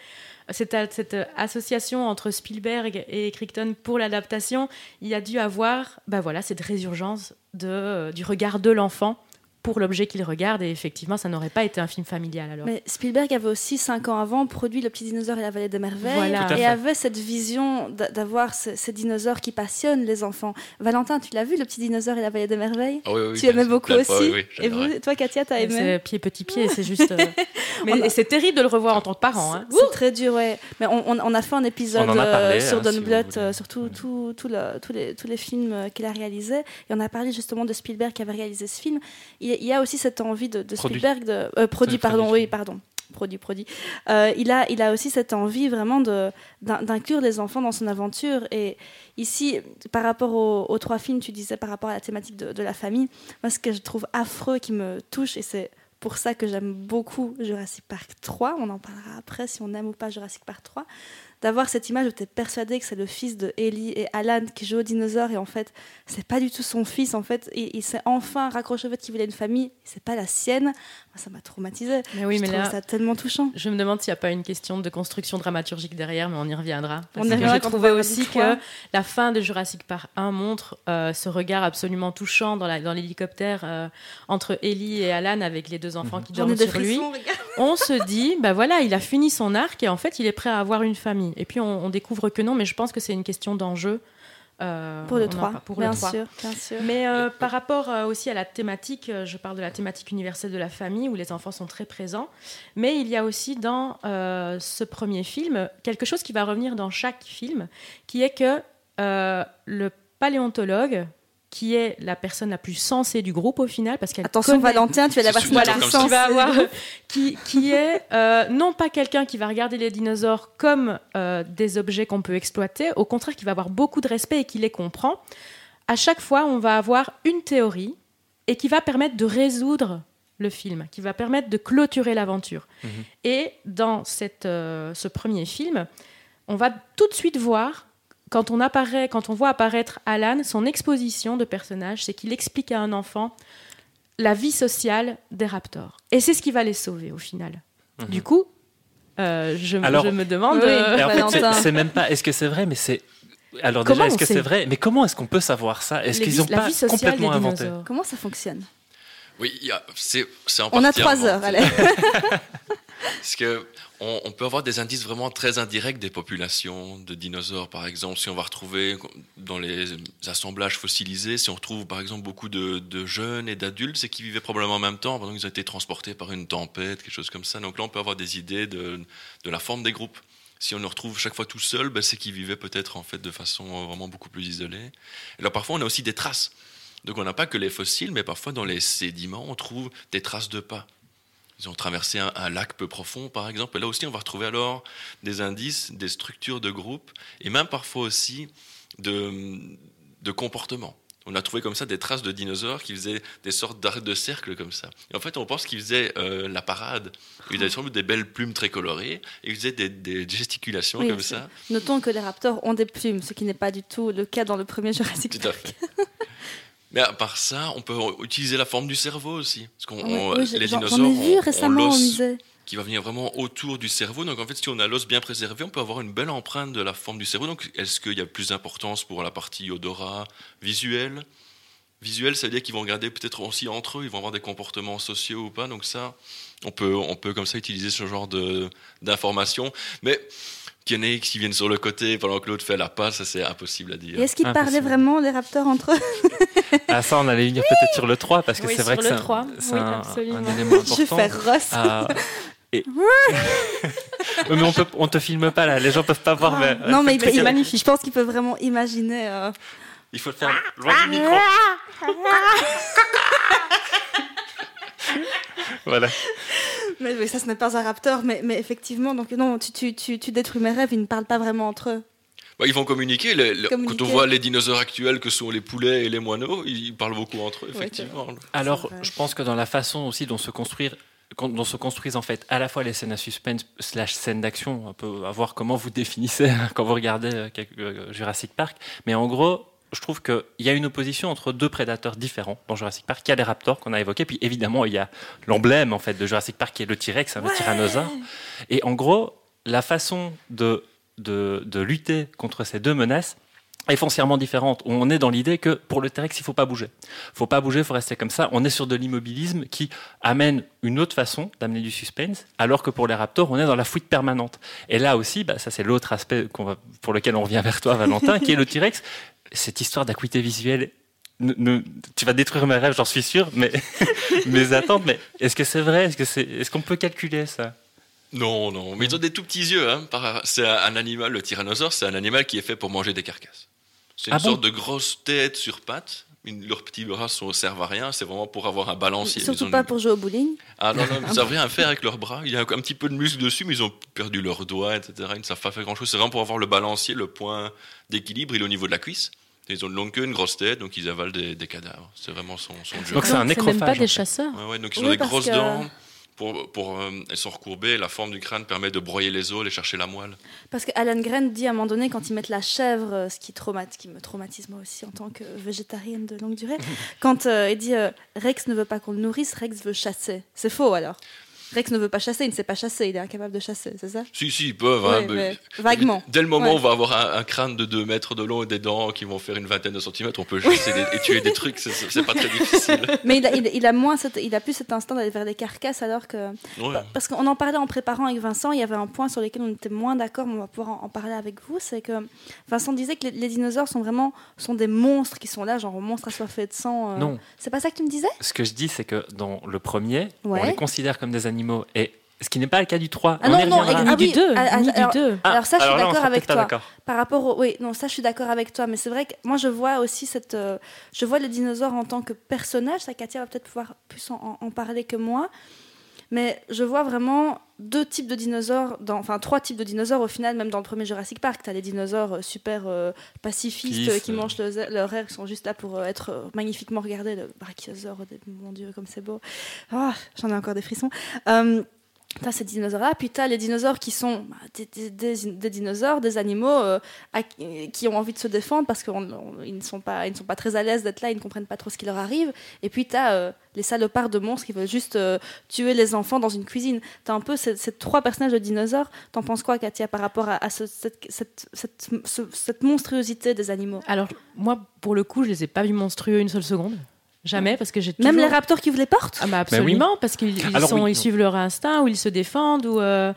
Speaker 3: cette, cette association entre Spielberg et Crichton pour l'adaptation, il y a dû avoir, bah voilà, cette résurgence de, du regard de l'enfant pour l'objet qu'il regarde. Et effectivement, ça n'aurait pas été un film familial alors.
Speaker 2: Mais Spielberg avait aussi, cinq ans avant, produit Le Petit Dinosaure et la Vallée des Merveilles.
Speaker 3: Voilà.
Speaker 2: Et avait cette vision d'a- d'avoir ce- ces dinosaures qui passionnent les enfants. Valentin, tu l'as vu, Le Petit Dinosaure et la Vallée des Merveilles?
Speaker 4: Ah oui, oui,
Speaker 2: Tu aimais beaucoup aussi
Speaker 4: fois, oui,
Speaker 2: Et vous, toi, Katia, t'as aimé?
Speaker 3: C'est pied petit pied, c'est juste. euh, Mais c'est terrible de le revoir en tant que parent. hein.
Speaker 2: C'est très dur, ouais. Mais on, on- on a fait un épisode
Speaker 1: parlé,
Speaker 2: euh, sur
Speaker 1: hein,
Speaker 2: Don
Speaker 1: si
Speaker 2: Bluth, euh, sur tout- tout- tout le- tous, les, tous les films euh, qu'il a réalisés. Et on a parlé justement de Spielberg qui avait réalisé ce film. Il, il y a aussi cette envie de, de. Spielberg de euh, produit, pardon, oui, pardon. Produit, produit. Euh, il, a, il a aussi cette envie vraiment d'inclure les enfants dans son aventure. Et ici, par rapport aux, aux trois films, tu disais par rapport à la thématique de, de la famille, moi, ce que je trouve affreux, qui me touche, et c'est pour ça que j'aime beaucoup Jurassic Park 3, on en parlera après si on aime ou pas Jurassic Park 3, d'avoir cette image où tu es persuadé que c'est le fils de Ellie et Alan qui joue au dinosaure et en fait c'est pas du tout son fils en fait il, il s'est enfin raccroché au fait qu'il voulait une famille c'est pas la sienne ça m'a traumatisé
Speaker 3: Mais oui,
Speaker 2: je
Speaker 3: mais
Speaker 2: trouve
Speaker 3: là,
Speaker 2: ça tellement touchant
Speaker 3: je me demande s'il n'y a pas une question de construction dramaturgique derrière, mais on y reviendra.
Speaker 2: On
Speaker 3: Parce
Speaker 2: y
Speaker 3: que
Speaker 2: reviendra
Speaker 3: j'ai
Speaker 2: quand on
Speaker 3: trouvé
Speaker 2: parlera
Speaker 3: aussi que la fin de Jurassic Park 1 montre euh, ce regard absolument touchant dans la- dans l'hélicoptère euh, entre Ellie et Alan avec les deux enfants qui
Speaker 2: j'en ai
Speaker 3: dorment sur lui.
Speaker 2: frissons regarde.
Speaker 3: on se dit, bah voilà, il a fini son arc et en fait, il est prêt à avoir une famille. Et puis, on, on découvre que non, mais je pense que c'est une question d'enjeu. Euh,
Speaker 2: pour le
Speaker 3: on en
Speaker 2: 3
Speaker 3: par- pour
Speaker 2: bien
Speaker 3: le 3.
Speaker 2: sûr bien sûr
Speaker 3: Mais euh, par rapport euh, aussi à la thématique, je parle de la thématique universelle de la famille où les enfants sont très présents. Mais il y a aussi dans ce premier film quelque chose qui va revenir dans chaque film, qui est que le paléontologue, qui est la personne la plus sensée du groupe au final, parce qu'elle
Speaker 2: attention
Speaker 3: connaît-
Speaker 2: Valentin tu es la personne
Speaker 3: qui va
Speaker 2: sensée.
Speaker 3: avoir, qui, qui est euh, non pas quelqu'un qui va regarder les dinosaures comme euh, des objets qu'on peut exploiter, au contraire qui va avoir beaucoup de respect et qui les comprend. À chaque fois, on va avoir une théorie et qui va permettre de résoudre le film, qui va permettre de clôturer l'aventure.
Speaker 1: Mhm.
Speaker 3: Et dans cette, euh, ce premier film, on va tout de suite voir quand on apparaît, quand on voit apparaître Alan, son exposition de personnage, c'est qu'il explique à un enfant la vie sociale des raptors. Et c'est ce qui va les sauver au final.
Speaker 1: Mhm.
Speaker 3: Du coup, euh, je, me-
Speaker 1: Alors-
Speaker 3: je me demande.
Speaker 2: Oui.
Speaker 3: euh,
Speaker 1: en fait, c'est- même pas. Est-ce que c'est vrai Mais c'est. Alors
Speaker 3: Comment
Speaker 1: déjà, est-ce que
Speaker 3: sait
Speaker 1: c'est vrai Mais comment est-ce qu'on peut savoir ça? Est-ce
Speaker 3: les
Speaker 1: qu'ils
Speaker 3: vis-
Speaker 1: ont
Speaker 3: la
Speaker 1: pas
Speaker 3: vie sociale
Speaker 1: complètement
Speaker 3: des
Speaker 1: inventé
Speaker 2: comment ça fonctionne?
Speaker 4: Oui, il y a- c'est c'est en
Speaker 2: on a trois heures allez
Speaker 4: Parce que on, peut avoir des indices vraiment très indirects des populations de dinosaures, par exemple. Si on va retrouver dans les assemblages fossilisés, si on retrouve par exemple beaucoup de, jeunes et d'adultes, c'est qu'ils vivaient probablement en même temps, pendant qu'ils ont été transportés par une tempête, quelque chose comme ça. Donc là, on peut avoir des idées de, la forme des groupes. Si on le retrouve chaque fois tout seul, ben, c'est qu'ils vivaient peut-être en fait de façon vraiment beaucoup plus isolée. Et là, parfois, on a aussi des traces. Donc on n'a pas que les fossiles, mais parfois dans les sédiments, on trouve des traces de pas. Ils ont traversé un, un lac peu profond, par exemple. Et là aussi, on va retrouver alors des indices, des structures de groupe, et même parfois aussi de, de comportement. On a trouvé comme ça des traces de dinosaures qui faisaient des sortes d'arcs de cercle comme ça. Et en fait, on pense qu'ils faisaient euh, la parade. Ils avaient sans doute des belles plumes très colorées, et ils faisaient des, des gesticulations
Speaker 2: Oui,
Speaker 4: comme ça.
Speaker 2: notons que les raptors ont des plumes ce qui n'est pas du tout le cas dans le premier Jurassic
Speaker 4: Tout à
Speaker 2: Park
Speaker 4: fait. Mais à part ça, on peut utiliser la forme du cerveau aussi. Parce qu'on,
Speaker 2: Oui,
Speaker 4: on-
Speaker 2: oui,
Speaker 4: les dinosaures
Speaker 2: vu récemment
Speaker 4: l'os
Speaker 2: musée
Speaker 4: qui va venir vraiment autour du cerveau. Donc en fait, si on a l'os bien préservé, on peut avoir une belle empreinte de la forme du cerveau. Donc est-ce qu'il y a plus d'importance pour la partie odorat visuel Visuel, ça veut dire qu'ils vont regarder peut-être aussi entre eux, ils vont avoir des comportements sociaux ou pas. Donc ça, on peut, on peut comme ça utiliser ce genre de, d'informations. Mais qu'il y en ait qui viennent sur le côté pendant que l'autre fait la passe, ça c'est impossible à dire.
Speaker 2: et est-ce qu'ils parlaient vraiment les raptors entre eux?
Speaker 1: Ah, ça, on allait venir peut-être sur le 3, parce que
Speaker 3: Oui,
Speaker 1: c'est vrai que c'est un,
Speaker 3: 3,
Speaker 1: c'est
Speaker 3: oui,
Speaker 1: un-
Speaker 3: absolument.
Speaker 1: un élément
Speaker 2: je vais
Speaker 1: important.
Speaker 2: faire Ross
Speaker 1: Ah, et- mais on, peut, on te filme pas là, les gens peuvent pas voir. mais-
Speaker 2: non mais, il il-
Speaker 3: magnifique.
Speaker 2: je pense qu'il peut vraiment imaginer euh,
Speaker 1: Il faut le faire loin du micro. voilà.
Speaker 2: mais ça ce n'est pas un raptor mais, mais effectivement donc non tu, tu, tu, tu détruis mes rêves ils ne parlent pas vraiment entre eux
Speaker 4: Bah, ils vont communiquer. Les- les-
Speaker 2: Communiquer.
Speaker 4: Quand on voit les dinosaures actuels que sont les poulets et les moineaux, ils parlent beaucoup entre eux,
Speaker 2: Ouais,
Speaker 4: effectivement.
Speaker 1: Alors, je pense que dans la façon aussi dont se construire dont se construisent en fait à la fois les scènes à suspense slash scènes d'action, un peu à voir comment vous définissez hein, quand vous regardez euh, euh, Jurassic Park. Mais en gros, je trouve qu'il y a une opposition entre deux prédateurs différents dans Jurassic Park. Il y a les raptors qu'on a évoqués, puis évidemment il y a l'emblème en fait de Jurassic Park qui est le T-Rex, hein, le tyrannosaure. Et en gros, la façon de, de, lutter contre ces deux menaces, est foncièrement différente. On est dans l'idée que pour le T-Rex, il faut pas bouger. faut pas bouger, il faut rester comme ça. On est sur de l'immobilisme qui amène une autre façon d'amener du suspense, alors que pour les raptors, on est dans la fuite permanente. Et là aussi, bah, ça c'est l'autre aspect pour lequel on revient vers toi, Valentin, qui est le T-Rex. Cette histoire d'acuité visuelle tu vas détruire mes rêves, j'en suis sûr, mais mes attentes. Mais est-ce que c'est vrai? Est-ce que est-ce qu'on peut calculer ça?
Speaker 4: Non, non. Mais ils ont des tout petits yeux. Hein. C'est un animal, le tyrannosaure, c'est un animal qui est fait pour manger des carcasses. C'est une ah sorte de grosse tête sur pattes. Leurs petits bras ne servent à rien, c'est vraiment pour avoir un balancier.
Speaker 2: Surtout pas pour jouer au bowling.
Speaker 4: Ah non, non, ils ne savent rien faire avec leurs bras. Il y a un, petit peu de muscle dessus, mais ils ont perdu leurs doigts, etc. Ils ne savent pas faire grand-chose. C'est vraiment pour avoir le balancier, le point d'équilibre, il est au niveau de la cuisse. Ils ont une longue queue, une grosse tête, donc ils avalent des, cadavres. C'est vraiment son, son jeu.
Speaker 1: Donc c'est un nécrophage.
Speaker 3: même pas des chasseurs.
Speaker 4: Ouais, donc ils ont des grosses dents. Pour, pour euh, elles sont recourbées, la forme du crâne permet de broyer les os, et chercher la moelle.
Speaker 2: Parce qu'Alan Grant dit à un moment donné, quand ils mettent la chèvre, euh, ce qui, qui me traumatise moi aussi en tant que végétarienne de longue durée, quand euh, il dit Rex ne veut pas qu'on le nourrisse, Rex veut chasser. C'est faux alors? Rex ne veut pas chasser, il ne sait pas chasser, il est incapable de chasser, c'est ça?
Speaker 4: Si, si, ils peuvent. Hein,
Speaker 2: vaguement.
Speaker 4: Dès le moment où on va avoir un, crâne de 2 mètres de long et des dents qui vont faire une vingtaine de centimètres, on peut chasser et tuer des trucs, c'est pas très difficile.
Speaker 2: Mais il a, il, a moins il a plus cet instinct d'aller vers des carcasses alors que. Parce qu'on en parlait en préparant avec Vincent, il y avait un point sur lequel on était moins d'accord, mais on va pouvoir en, parler avec vous. C'est que Vincent disait que les, dinosaures sont vraiment sont des monstres qui sont là, genre monstres assoiffés de sang.
Speaker 1: Euh. Non.
Speaker 2: C'est pas ça que tu me disais?
Speaker 1: Ce que je dis, c'est que dans le premier, on les considère comme des animaux et ce qui n'est pas le cas du 3.
Speaker 2: Ah non, non,
Speaker 3: ah, du 2. Ah, alors, 2.
Speaker 2: alors, ça, je suis d'accord avec toi. Par rapport au... Oui, non, ça, je suis d'accord avec toi. Mais c'est vrai que moi, je vois aussi cette... Euh, je vois les dinosaures en tant que personnage. Ça, Katia va peut-être pouvoir plus en, parler que moi. Mais je vois vraiment deux types de dinosaures, dans, enfin trois types de dinosaures au final, même dans le premier Jurassic Park. Tu as les dinosaures euh, super euh, pacifistes qui mangent leur air, qui sont juste là pour être magnifiquement regardés. Le brachiosaure, mon Dieu, comme c'est beau. Oh, J'en ai encore des frissons. T'as ces dinosaures-là, puis t'as les dinosaures qui sont bah, des, dinosaures, des animaux euh, qui ont envie de se défendre parce qu'ils ne, sont pas, ils ne sont pas très à l'aise d'être là, ils ne comprennent pas trop ce qui leur arrive. Et puis t'as euh, les salopards de monstres qui veulent juste euh, tuer les enfants dans une cuisine. T'as un peu ces, trois personnages de dinosaures. T'en penses quoi, Katia, par rapport à, cette, cette, monstruosité des animaux?
Speaker 3: Alors, moi, pour le coup, je les ai pas vus monstrueux une seule seconde. Jamais, parce que j'ai
Speaker 2: Même les raptors qui vous les portent
Speaker 3: ah bah Absolument, parce qu'ils ils suivent leur instinct, ou ils se défendent, ou... Euh,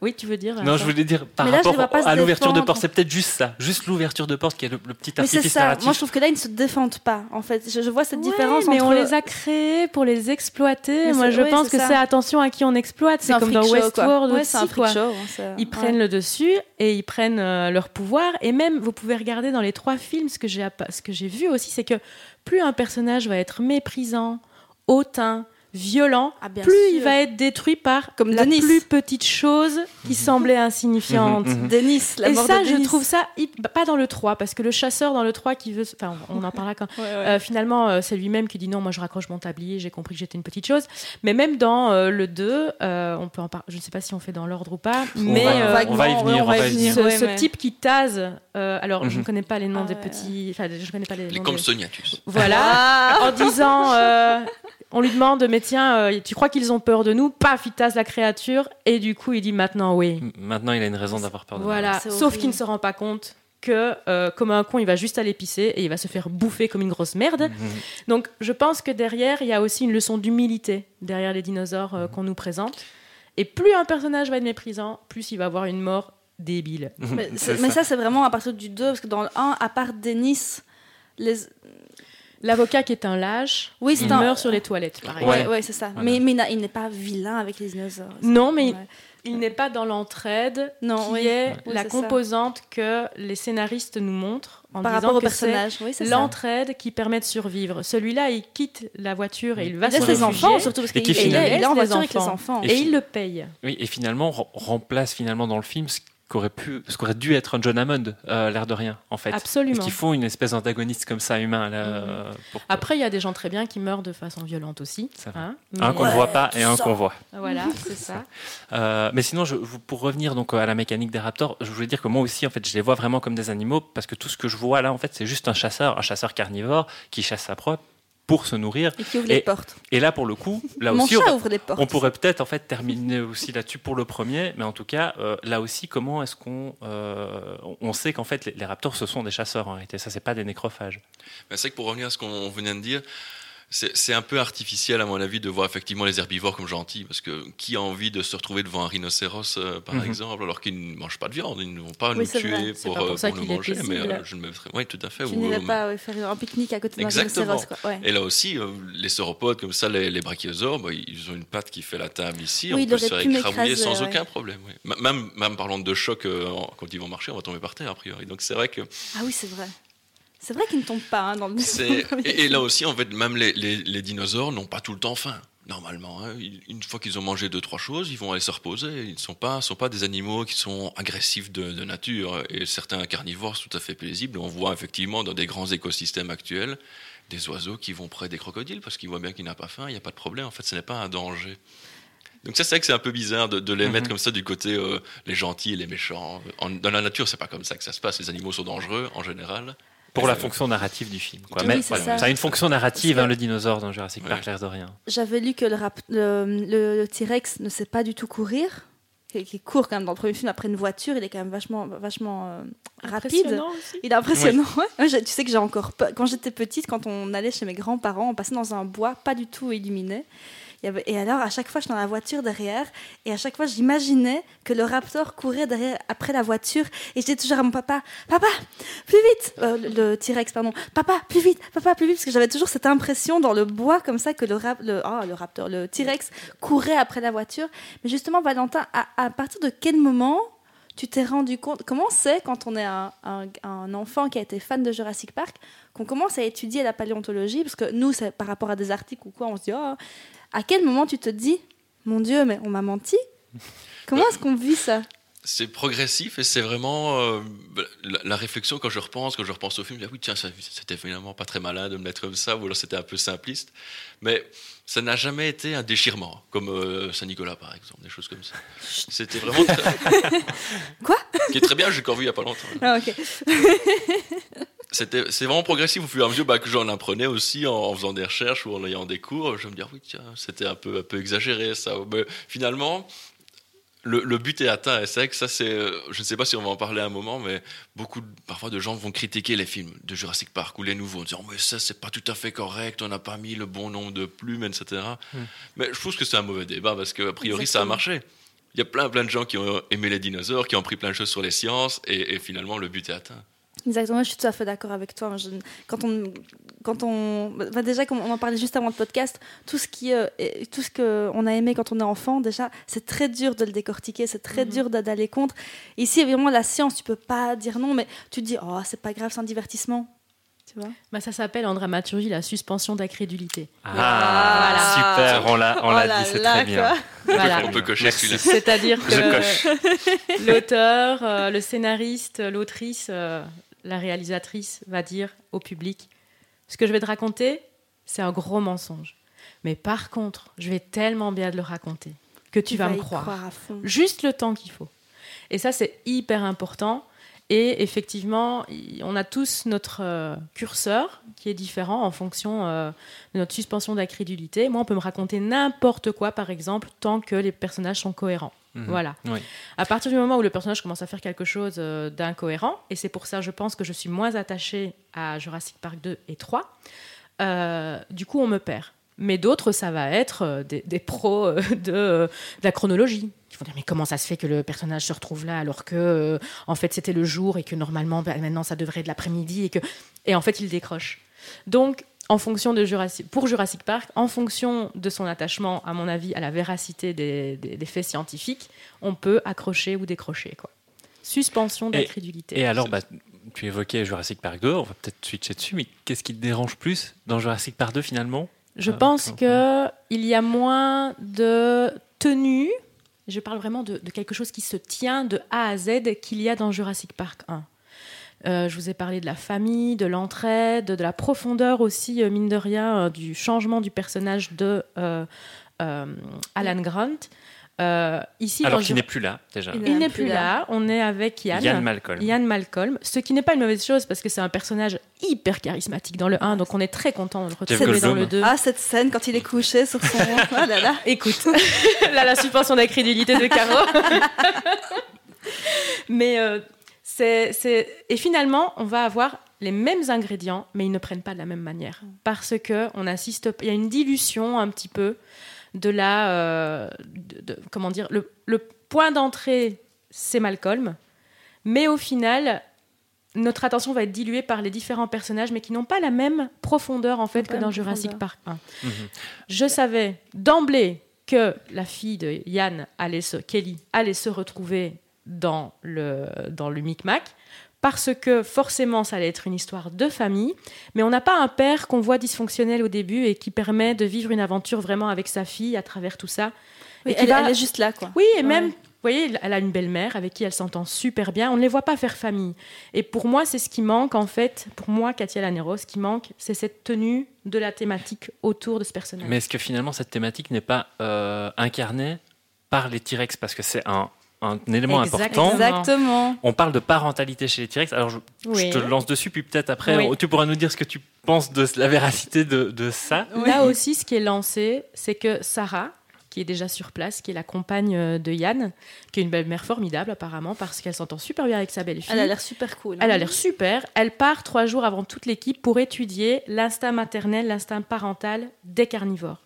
Speaker 3: oui, tu veux dire
Speaker 1: Non, je voulais dire par rapport à l'ouverture de porte, c'est peut-être juste ça, juste l'ouverture de porte qui est le, petit artifice
Speaker 2: c'est ça. Moi, je trouve que là, ils ne se défendent pas. En fait, je, vois cette différence.
Speaker 3: Mais on les a créés pour les exploiter. Moi, je pense que c'est attention à qui on exploite. C'est comme dans Westworld aussi. Un quoi. Show, hein, ils prennent le dessus et ils prennent euh, leur pouvoir. Et même, vous pouvez regarder dans les trois films, ce que j'ai ce que j'ai vu aussi, c'est que plus un personnage va être méprisant, hautain violent, ah, plus il va être détruit par Comme la plus petite chose qui mhm. semblait insignifiante.
Speaker 2: Mhm, mhm. Denis, la
Speaker 3: Et ça,
Speaker 2: je
Speaker 3: trouve ça pas dans le 3 parce que le chasseur dans le 3 qui veut enfin on en parlera quand euh, finalement euh, c'est lui-même qui dit non, moi je raccroche mon tablier, j'ai compris que j'étais une petite chose. Mais même dans euh, le 2, on peut en parler, je ne sais pas si on fait dans l'ordre ou pas, mais
Speaker 1: on va, y venir,
Speaker 3: ce, type qui tase alors je ne connais pas les noms des petits enfin je connais pas les,
Speaker 4: les compsognatus.
Speaker 3: Voilà, en disant on lui demande, mais tiens, euh, tu crois qu'ils ont peur de nous? Paf, il tasse la créature, et du coup, il dit maintenant oui.
Speaker 1: Maintenant, il a une raison d'avoir peur de
Speaker 3: nous. Voilà, sauf qu'il ne se rend pas compte que, euh, comme un con, il va juste aller pisser et il va se faire bouffer comme une grosse merde. Mhm. Donc, je pense que derrière, il y a aussi une leçon d'humilité derrière les dinosaures euh, qu'on nous présente. Et plus un personnage va être méprisant, plus il va avoir une mort débile.
Speaker 2: mais, ça, c'est vraiment à partir du 2, parce que dans le 1, à part Denis, les,
Speaker 3: L'avocat qui est un lâche, oui, il meurt sur les toilettes, par
Speaker 2: exemple. Ouais, c'est ça. Mais, mais il n'est pas vilain avec les dinosaures.
Speaker 3: Non, mais il n'est pas dans l'entraide, qui est la composante que les scénaristes nous montrent en
Speaker 2: Par
Speaker 3: disant
Speaker 2: rapport au personnage.
Speaker 3: l'entraide qui permet de survivre. Celui-là, il quitte la voiture et il va
Speaker 2: il
Speaker 3: ses
Speaker 2: enfants, surtout parce qu'il
Speaker 3: est en voiture avec les enfants. Et, il le paye.
Speaker 1: Oui, et finalement remplace finalement dans le film qu'aurait pu, ce qu'aurait dû être un John Hammond, euh, l'air de rien, en fait.
Speaker 3: Absolument.
Speaker 1: Parce qu'il faut une espèce d'antagoniste comme ça, humain. Là, euh,
Speaker 3: Après, il y a des gens très bien qui meurent de façon violente aussi.
Speaker 1: Hein, un qu'on ne voit pas et un qu'on voit.
Speaker 3: Voilà, c'est ça.
Speaker 1: Euh, mais sinon, je, pour revenir donc à la mécanique des raptors, je voulais dire que moi aussi, en fait, je les vois vraiment comme des animaux parce que tout ce que je vois là, en fait, c'est juste un chasseur, un chasseur carnivore qui chasse sa proie pour se nourrir.
Speaker 2: Et qui ouvre les portes.
Speaker 1: Et là, pour le coup, là
Speaker 2: Mon
Speaker 1: aussi,
Speaker 2: chat
Speaker 1: on,
Speaker 2: ouvre les portes.
Speaker 1: on pourrait peut-être en fait terminer aussi là-dessus pour le premier, mais en tout cas, euh, là aussi, comment est-ce qu'on euh, on sait qu'en fait les, les raptors ce sont des chasseurs en réalité, ça c'est pas des nécrophages.
Speaker 4: Ben, c'est vrai que pour revenir à ce qu'on venait de dire, c'est un peu artificiel à mon avis de voir effectivement les herbivores comme gentils, parce que qui a envie de se retrouver devant un rhinocéros euh, par
Speaker 1: Mhm.
Speaker 4: exemple, alors qu'ils ne mangent pas de viande, ils ne vont pas
Speaker 2: Oui,
Speaker 4: nous tuer pour,
Speaker 3: pas pour
Speaker 4: euh,
Speaker 3: ça
Speaker 4: pour nous manger, mais euh, je ne me ferai- oui, tout à fait.
Speaker 2: Tu n'irais pas ouais, faire un pique-nique à côté d'un
Speaker 4: Exactement.
Speaker 2: rhinocéros. Quoi. Ouais.
Speaker 4: Et là aussi, euh, les sauropodes, comme ça, les, les brachiosaures, bah, ils ont une patte qui fait la table ici.
Speaker 2: Oui,
Speaker 4: on peut se faire écrabouiller sans
Speaker 2: ouais.
Speaker 4: aucun problème. Même, même parlant de choc, euh, quand ils vont marcher, on va tomber par terre, a priori. Donc c'est vrai que
Speaker 2: Ah oui, c'est vrai. C'est vrai qu'ils ne tombent pas hein, dans le
Speaker 4: c'est. et, et là aussi, en fait, même les, les- les dinosaures n'ont pas tout le temps faim. Normalement, hein. Une fois qu'ils ont mangé deux trois choses, ils vont aller se reposer. Ils ne sont pas, sont pas des animaux qui sont agressifs de, de nature. Et certains carnivores sont tout à fait paisibles. On voit effectivement dans des grands écosystèmes actuels des oiseaux qui vont près des crocodiles parce qu'ils voient bien qu'il n'a pas faim. Il n'y a pas de problème. En fait, ce n'est pas un danger. Donc ça, c'est vrai que c'est un peu bizarre de, de les
Speaker 1: Mhm.
Speaker 4: mettre comme ça du côté euh, les gentils et les méchants. En- dans la nature, c'est pas comme ça que ça se passe. Les animaux sont dangereux en général.
Speaker 1: Pour la fonction narrative du film. Quoi.
Speaker 2: Oui,
Speaker 1: Mais
Speaker 2: c'est
Speaker 1: voilà,
Speaker 2: ça.
Speaker 1: ça a une fonction narrative, hein, le dinosaure dans Jurassic Park, l'air de rien.
Speaker 2: J'avais lu que le, rap- le, le- le T-Rex ne sait pas du tout courir. Qui, court quand même dans le premier film après une voiture, il est quand même vachement, vachement euh, rapide.
Speaker 3: Impressionnant aussi.
Speaker 2: Il est impressionnant. Ouais, j'ai- tu sais que j'ai encore peur. Quand j'étais petite, quand on allait chez mes grands-parents, on passait dans un bois pas du tout illuminé. Et alors, à chaque fois, j'étais dans la voiture derrière, et à chaque fois, j'imaginais que le raptor courait derrière, après la voiture, et j'étais toujours à mon papa, papa, plus vite, Euh, le, T-Rex, pardon, papa, plus vite, papa, plus vite, parce que j'avais toujours cette impression dans le bois comme ça que le, oh, le raptor, le T-Rex courait après la voiture. Mais justement, Valentin, à partir de quel moment tu t'es rendu compte Comment c'est quand on est un, enfant qui a été fan de Jurassic Park qu'on commence à étudier la paléontologie Parce que nous, par rapport à des articles ou quoi, on se dit oh, à quel moment tu te dis mon Dieu, mais on m'a menti? Comment est-ce qu'on vit ça?
Speaker 4: C'est progressif et c'est vraiment euh, la, la réflexion quand je repense, quand je repense au film, je dis, ah oui tiens, c'était finalement pas très malin de me mettre comme ça, ou alors c'était un peu simpliste. Mais ça n'a jamais été un déchirement, comme euh, Saint-Nicolas par exemple, des choses comme ça. C'était vraiment très...
Speaker 2: Quoi?
Speaker 4: Qui est très bien, j'ai encore vu il y a pas longtemps.
Speaker 2: Ah, ok.
Speaker 4: C'était, c'est vraiment progressif au fur et à mesure bah, que j'en apprenais aussi en, en faisant des recherches ou en ayant des cours. Je me dis, ah oui, tiens, c'était un peu, un peu exagéré ça. Mais finalement, le, le but est atteint. Et c'est vrai que ça, c'est. euh, Je ne sais pas si on va en parler un moment, mais beaucoup, parfois, de gens vont critiquer les films de Jurassic Park ou les nouveaux en disant, mais ça, c'est pas tout à fait correct, on n'a pas mis le bon nombre de plumes, etc.
Speaker 1: Hmm.
Speaker 4: Mais je trouve que c'est un mauvais débat parce qu'a priori, ça a marché. Il y a plein, plein de gens qui ont aimé les dinosaures, qui ont appris plein de choses sur les sciences, et, et finalement, le but est atteint.
Speaker 2: Exactement, je suis tout à fait d'accord avec toi. Je- quand on, quand on, bah, déjà comme on en parlait juste avant le podcast, tout ce qui, euh, tout ce que on a aimé quand on est enfant, déjà, c'est très dur de le décortiquer, c'est très
Speaker 3: Mhm.
Speaker 2: dur d'a- d'aller contre. Ici, évidemment, la science, tu peux pas dire non, mais tu te dis, oh, c'est pas grave, c'est un divertissement, tu vois?
Speaker 3: Bah, ça s'appelle en dramaturgie la suspension d'incrédulité.
Speaker 1: Ah, super, on l'a, on
Speaker 2: Oh
Speaker 1: l'a
Speaker 2: là
Speaker 1: dit, c'est
Speaker 2: là,
Speaker 1: très bien.
Speaker 3: Voilà.
Speaker 4: On peut cocher
Speaker 1: Merci.
Speaker 4: celui-là.
Speaker 3: C'est-à-dire
Speaker 1: Je
Speaker 3: que l'auteur, euh, le scénariste, l'autrice, euh, la réalisatrice va dire au public ce que je vais te raconter, c'est un gros mensonge. Mais par contre, je vais tellement bien te le raconter que tu vas
Speaker 2: vas
Speaker 3: me croire. Juste le temps qu'il faut. Et ça, c'est hyper important. Et effectivement, on a tous notre euh, curseur qui est différent en fonction euh, de notre suspension d'incrédulité. Moi, on peut me raconter n'importe quoi, par exemple, tant que les personnages sont cohérents.
Speaker 1: Mhm.
Speaker 3: Voilà.
Speaker 1: Oui.
Speaker 3: À partir du moment où le personnage commence à faire quelque chose euh, d'incohérent, et c'est pour ça, je pense que je suis moins attachée à Jurassic Park 2 et 3, euh, du coup, on me perd. Mais d'autres, ça va être euh, des, des pros de, de la chronologie. Ils vont dire, mais comment ça se fait que le personnage se retrouve là alors que, euh, en fait, c'était le jour et que normalement, ben, maintenant, ça devrait être l'après-midi et que... Et en fait, il décroche. Donc, en fonction de Jurassic, pour Jurassic Park, en fonction de son attachement, à mon avis, à la véracité des, des- des faits scientifiques, on peut accrocher ou décrocher. Quoi. Suspension
Speaker 1: Et-
Speaker 3: d'incrédulité.
Speaker 1: Et alors, bah, tu évoquais Jurassic Park 2, on va peut-être switcher dessus, mais qu'est-ce qui te dérange plus dans Jurassic Park 2 finalement?
Speaker 3: Je
Speaker 1: Ah,
Speaker 3: pense qu'il y a moins de tenue, je parle vraiment de, de quelque chose qui se tient de A à Z qu'il y a dans Jurassic Park 1. Euh, je vous ai parlé de la famille, de l'entraide, de la profondeur aussi, euh, mine de rien, euh, du changement du personnage de euh, euh, Alan Grant. Euh, ici,
Speaker 1: Alors qu'il n'est plus là, déjà.
Speaker 2: Il
Speaker 3: il n'est plus là. On est avec Yann.
Speaker 1: Yann Malcolm.
Speaker 3: Yann Malcolm, ce qui n'est pas une mauvaise chose parce que c'est un personnage hyper charismatique dans le 1, donc on est très content de le retrouver dans le 2.
Speaker 2: Ah, cette scène quand il est couché sur son. Ah là là.
Speaker 3: Écoute, là, la suspension d'incrédulité de Caro. mais euh, c'est, c'est- Et finalement, on va avoir les mêmes ingrédients, mais ils ne prennent pas de la même manière. Parce que on assiste, il y a une dilution un petit peu de la. euh, de- de- comment dire le, le point d'entrée, c'est Malcolm, mais au final. Notre attention va être diluée par les différents personnages, mais qui n'ont pas la même profondeur en fait que dans Jurassic
Speaker 2: profondeur.
Speaker 3: Park 1
Speaker 1: Mhm.
Speaker 3: je savais d'emblée que la fille de Yann allait se, Kelly allait se retrouver dans le, dans le Micmac parce que forcément ça allait être une histoire de famille, mais on n'a pas un père qu'on voit dysfonctionnel au début et qui permet de vivre une aventure vraiment avec sa fille à travers tout ça.
Speaker 2: Oui,
Speaker 3: Et qui
Speaker 2: elle,
Speaker 3: va-
Speaker 2: elle est juste là, quoi.
Speaker 3: Oui, et
Speaker 2: Ouais.
Speaker 3: même, vous voyez, elle a une belle-mère avec qui elle s'entend super bien. On ne les voit pas faire famille. Et pour moi, c'est ce qui manque, en fait, pour moi, Katia Lanero, ce qui manque, c'est cette tenue de la thématique autour de ce personnage.
Speaker 1: Mais est-ce que finalement cette thématique n'est pas euh, incarnée par les T-Rex? Parce que c'est un, un élément
Speaker 3: Exactement.
Speaker 1: important.
Speaker 2: Exactement.
Speaker 1: On parle de parentalité chez les T-Rex. Alors je, je
Speaker 3: Oui.
Speaker 1: te lance dessus, puis peut-être après,
Speaker 3: Oui.
Speaker 1: on- tu pourras nous dire ce que tu penses de la véracité de, de ça.
Speaker 3: Là aussi, ce qui est lancé, c'est que Sarah, qui est déjà sur place, qui est la compagne euh, de Yann, qui est une belle-mère formidable apparemment, parce qu'elle s'entend super bien avec sa belle-fille.
Speaker 2: Elle a l'air super cool. hein.
Speaker 3: Elle a l'air super. Elle part trois jours avant toute l'équipe pour étudier l'instinct maternel, l'instinct parental des carnivores.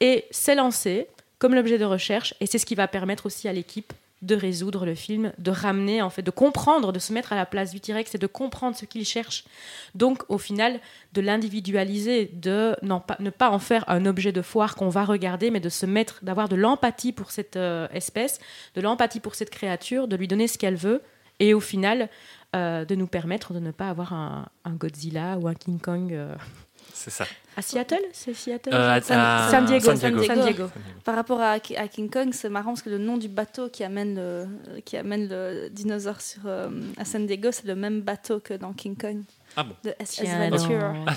Speaker 3: Et c'est lancé comme l'objet de recherche, et c'est ce qui va permettre aussi à l'équipe de résoudre le film, de ramener, en fait, de comprendre, de se mettre à la place du T-Rex et de comprendre ce qu'il cherche. Donc, au final, de l'individualiser, de pas, ne pas en faire un objet de foire qu'on va regarder, mais de se mettre, d'avoir de l'empathie pour cette euh, espèce, de l'empathie pour cette créature, de lui donner ce qu'elle veut, et au final, euh, de nous permettre de ne pas avoir un, un Godzilla ou un King Kong euh,
Speaker 1: C'est ça.
Speaker 3: à Seattle. C'est Seattle.
Speaker 1: Euh, à-
Speaker 2: San-
Speaker 1: à-
Speaker 3: San Diego,
Speaker 1: San
Speaker 3: San
Speaker 1: Diego.
Speaker 3: San Diego.
Speaker 2: Par rapport à, à King Kong, c'est marrant parce que le nom du bateau qui amène le, qui amène le dinosaure sur, euh, à San Diego, c'est le même bateau que dans King Kong.
Speaker 1: Ah bon.
Speaker 2: De SS
Speaker 3: Tiens
Speaker 2: Ventura.
Speaker 3: donc.
Speaker 1: Ah,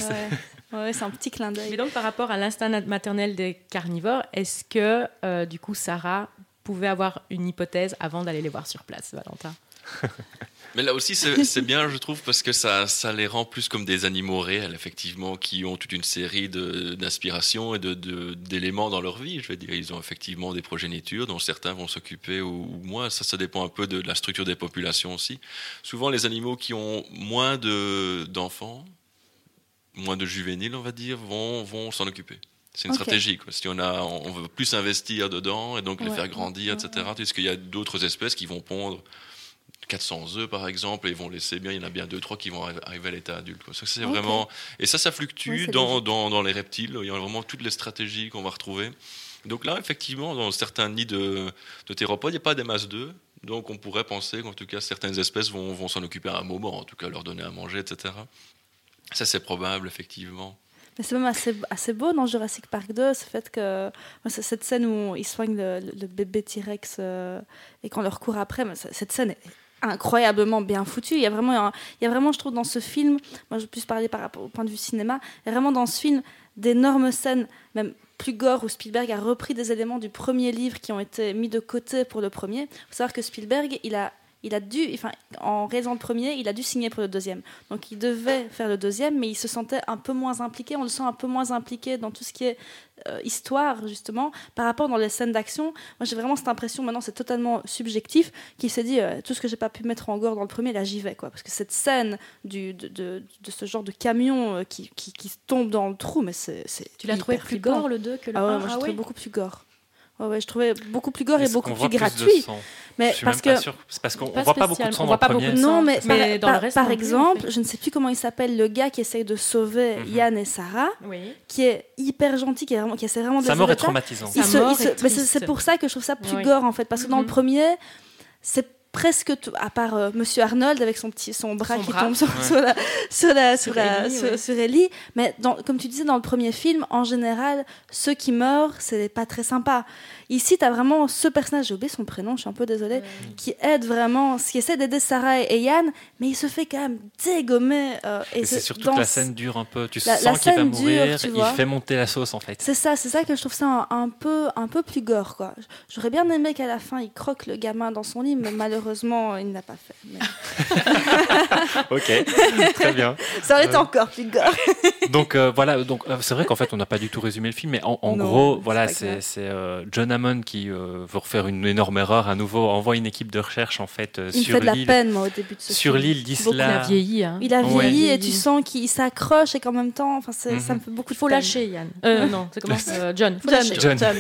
Speaker 2: ouais. Ouais, c'est un petit clin
Speaker 3: Mais
Speaker 2: d'œil.
Speaker 3: donc, par rapport à l'instinct maternel des carnivores, est-ce que, euh, du coup, Sarah pouvait avoir une hypothèse avant d'aller les voir sur place, Valentin?
Speaker 4: Mais là aussi, c'est bien, je trouve, parce que ça, ça les rend plus comme des animaux réels, effectivement, qui ont toute une série de- d'inspirations et de- de- d'éléments dans leur vie. Je veux dire, ils ont effectivement des progénitures dont certains vont s'occuper ou, ou moins. Ça, ça dépend un peu de la structure des populations aussi. Souvent, les animaux qui ont moins de- d'enfants, moins de juvéniles, on va dire, vont, vont s'en occuper. C'est une stratégie. Quoi. Si on, a, on veut plus investir dedans et donc les faire grandir, etc. Parce qu'il y a d'autres espèces qui vont pondre 400 œufs par exemple et ils vont laisser bien, il y en a bien deux trois qui vont arri- arriver à l'état adulte. quoi. Ça, c'est vraiment et ça ça fluctue dans, dans, dans les reptiles. Il y a vraiment toutes les stratégies qu'on va retrouver. Donc là effectivement dans certains nids de, de théropodes il n'y a pas des masses d'œufs. Donc on pourrait penser qu'en tout cas certaines espèces vont, vont s'en occuper à un moment, en tout cas leur donner à manger, etc. Ça c'est probable effectivement.
Speaker 2: Mais c'est même assez, assez beau dans Jurassic Park 2, ce fait que cette scène où ils soignent le, bébé T-Rex euh, et qu'on leur court après. mais cette scène est incroyablement bien foutue. Il y a vraiment, il y a vraiment je trouve, dans ce film, moi je peux plus parler par rapport au point de vue cinéma, il y a vraiment dans ce film d'énormes scènes, même plus gore, où Spielberg a repris des éléments du premier livre qui ont été mis de côté pour le premier. Il faut savoir que Spielberg, il a, il a dû, enfin, en réalisant le premier, il a dû signer pour le deuxième. Donc il devait faire le deuxième, mais il se sentait un peu moins impliqué. On le sent un peu moins impliqué dans tout ce qui est euh, histoire, justement, par rapport dans les scènes d'action. Moi, j'ai vraiment cette impression, maintenant c'est totalement subjectif, qu'il s'est dit euh, tout ce que j'ai pas pu mettre en gore dans le premier, là j'y vais. Quoi. Parce que cette scène du, de, de, de ce genre de camion euh, qui, qui, qui tombe dans le trou, mais c'est.
Speaker 3: Tu l'as trouvé plus gore le 2 que le
Speaker 2: Ah ouais,
Speaker 3: 1
Speaker 2: moi je
Speaker 3: Ah
Speaker 2: beaucoup plus gore. Ouais, ouais, je trouvais beaucoup plus gore et beaucoup plus gratuit. mais
Speaker 1: Je suis
Speaker 2: parce
Speaker 1: même
Speaker 2: que.
Speaker 1: C'est parce qu'on voit pas beaucoup de sang
Speaker 3: On
Speaker 1: dans
Speaker 3: voit
Speaker 1: le
Speaker 3: pas
Speaker 1: premier.
Speaker 3: beaucoup de
Speaker 2: non, mais,
Speaker 3: Mais
Speaker 2: par,
Speaker 3: dans le
Speaker 2: par-
Speaker 3: reste
Speaker 2: par
Speaker 3: non plus, en
Speaker 2: exemple,
Speaker 3: fait.
Speaker 2: je ne sais plus comment il s'appelle, le gars qui essaye de sauver
Speaker 1: Mhm.
Speaker 2: Yann et Sarah,
Speaker 3: Oui.
Speaker 2: qui est hyper gentil, qui, est vraiment, qui essaie vraiment de
Speaker 1: Sa mort est traumatisante.
Speaker 2: Se-
Speaker 3: mort
Speaker 2: se-
Speaker 3: est
Speaker 2: mais c'est pour ça que je trouve ça plus
Speaker 3: Oui.
Speaker 2: gore en fait, parce que dans
Speaker 3: Mhm.
Speaker 2: le premier, c'est presque tout, à part euh, Monsieur Arnold avec son petit son bras
Speaker 3: Son
Speaker 2: qui
Speaker 3: bras.
Speaker 2: tombe sur,
Speaker 1: Ouais.
Speaker 2: sur la sur la sur, la-
Speaker 3: Ellie,
Speaker 2: sur-
Speaker 3: ouais.
Speaker 2: sur Ellie. Mais dans- comme tu disais dans le premier film, en général, ceux qui meurent, c'est pas très sympa. Ici, tu as vraiment ce personnage, j'ai oublié son prénom, je suis un peu désolée, qui aide vraiment, qui essaie d'aider Sarah et Yann, mais il se fait quand même dégommer. euh, et
Speaker 1: Et c'est surtout
Speaker 2: dans
Speaker 1: que la scène dure un peu. Tu sens qu'il va
Speaker 2: dure,
Speaker 1: mourir.
Speaker 2: tu
Speaker 1: il
Speaker 2: vois.
Speaker 1: fait monter la sauce en fait.
Speaker 2: C'est ça, c'est ça que je trouve ça un, un peu, un peu plus gore, quoi. J'aurais bien aimé qu'à la fin, il croque le gamin dans son lit, mais malheureusement, il ne l'a pas fait. Mais
Speaker 1: ok, très bien.
Speaker 2: ça aurait été
Speaker 1: Euh,
Speaker 2: encore plus gore.
Speaker 1: Donc euh, voilà, donc euh, c'est vrai qu'en fait on n'a pas du tout résumé le film, mais en, en
Speaker 2: Non,
Speaker 1: gros
Speaker 2: c'est
Speaker 1: voilà c'est euh, John Hammond qui euh, veut refaire une énorme erreur à nouveau, envoie une équipe de recherche en fait euh,
Speaker 2: Il me
Speaker 1: sur
Speaker 2: fait de la
Speaker 1: l'île
Speaker 2: peine, moi, au début de ce
Speaker 1: sur l'île
Speaker 3: Il a
Speaker 1: d'Isla.
Speaker 3: vieilli. Hein.
Speaker 2: Il a
Speaker 1: Ouais.
Speaker 2: vieilli et tu sens qu'il s'accroche et qu'en même temps, enfin, ça
Speaker 1: Mhm.
Speaker 2: me fait beaucoup de
Speaker 3: Faut
Speaker 2: peine.
Speaker 3: lâcher, Yann. Euh, non, c'est comment Euh, John. Faut
Speaker 2: John,
Speaker 3: lâcher.
Speaker 1: John.
Speaker 2: John.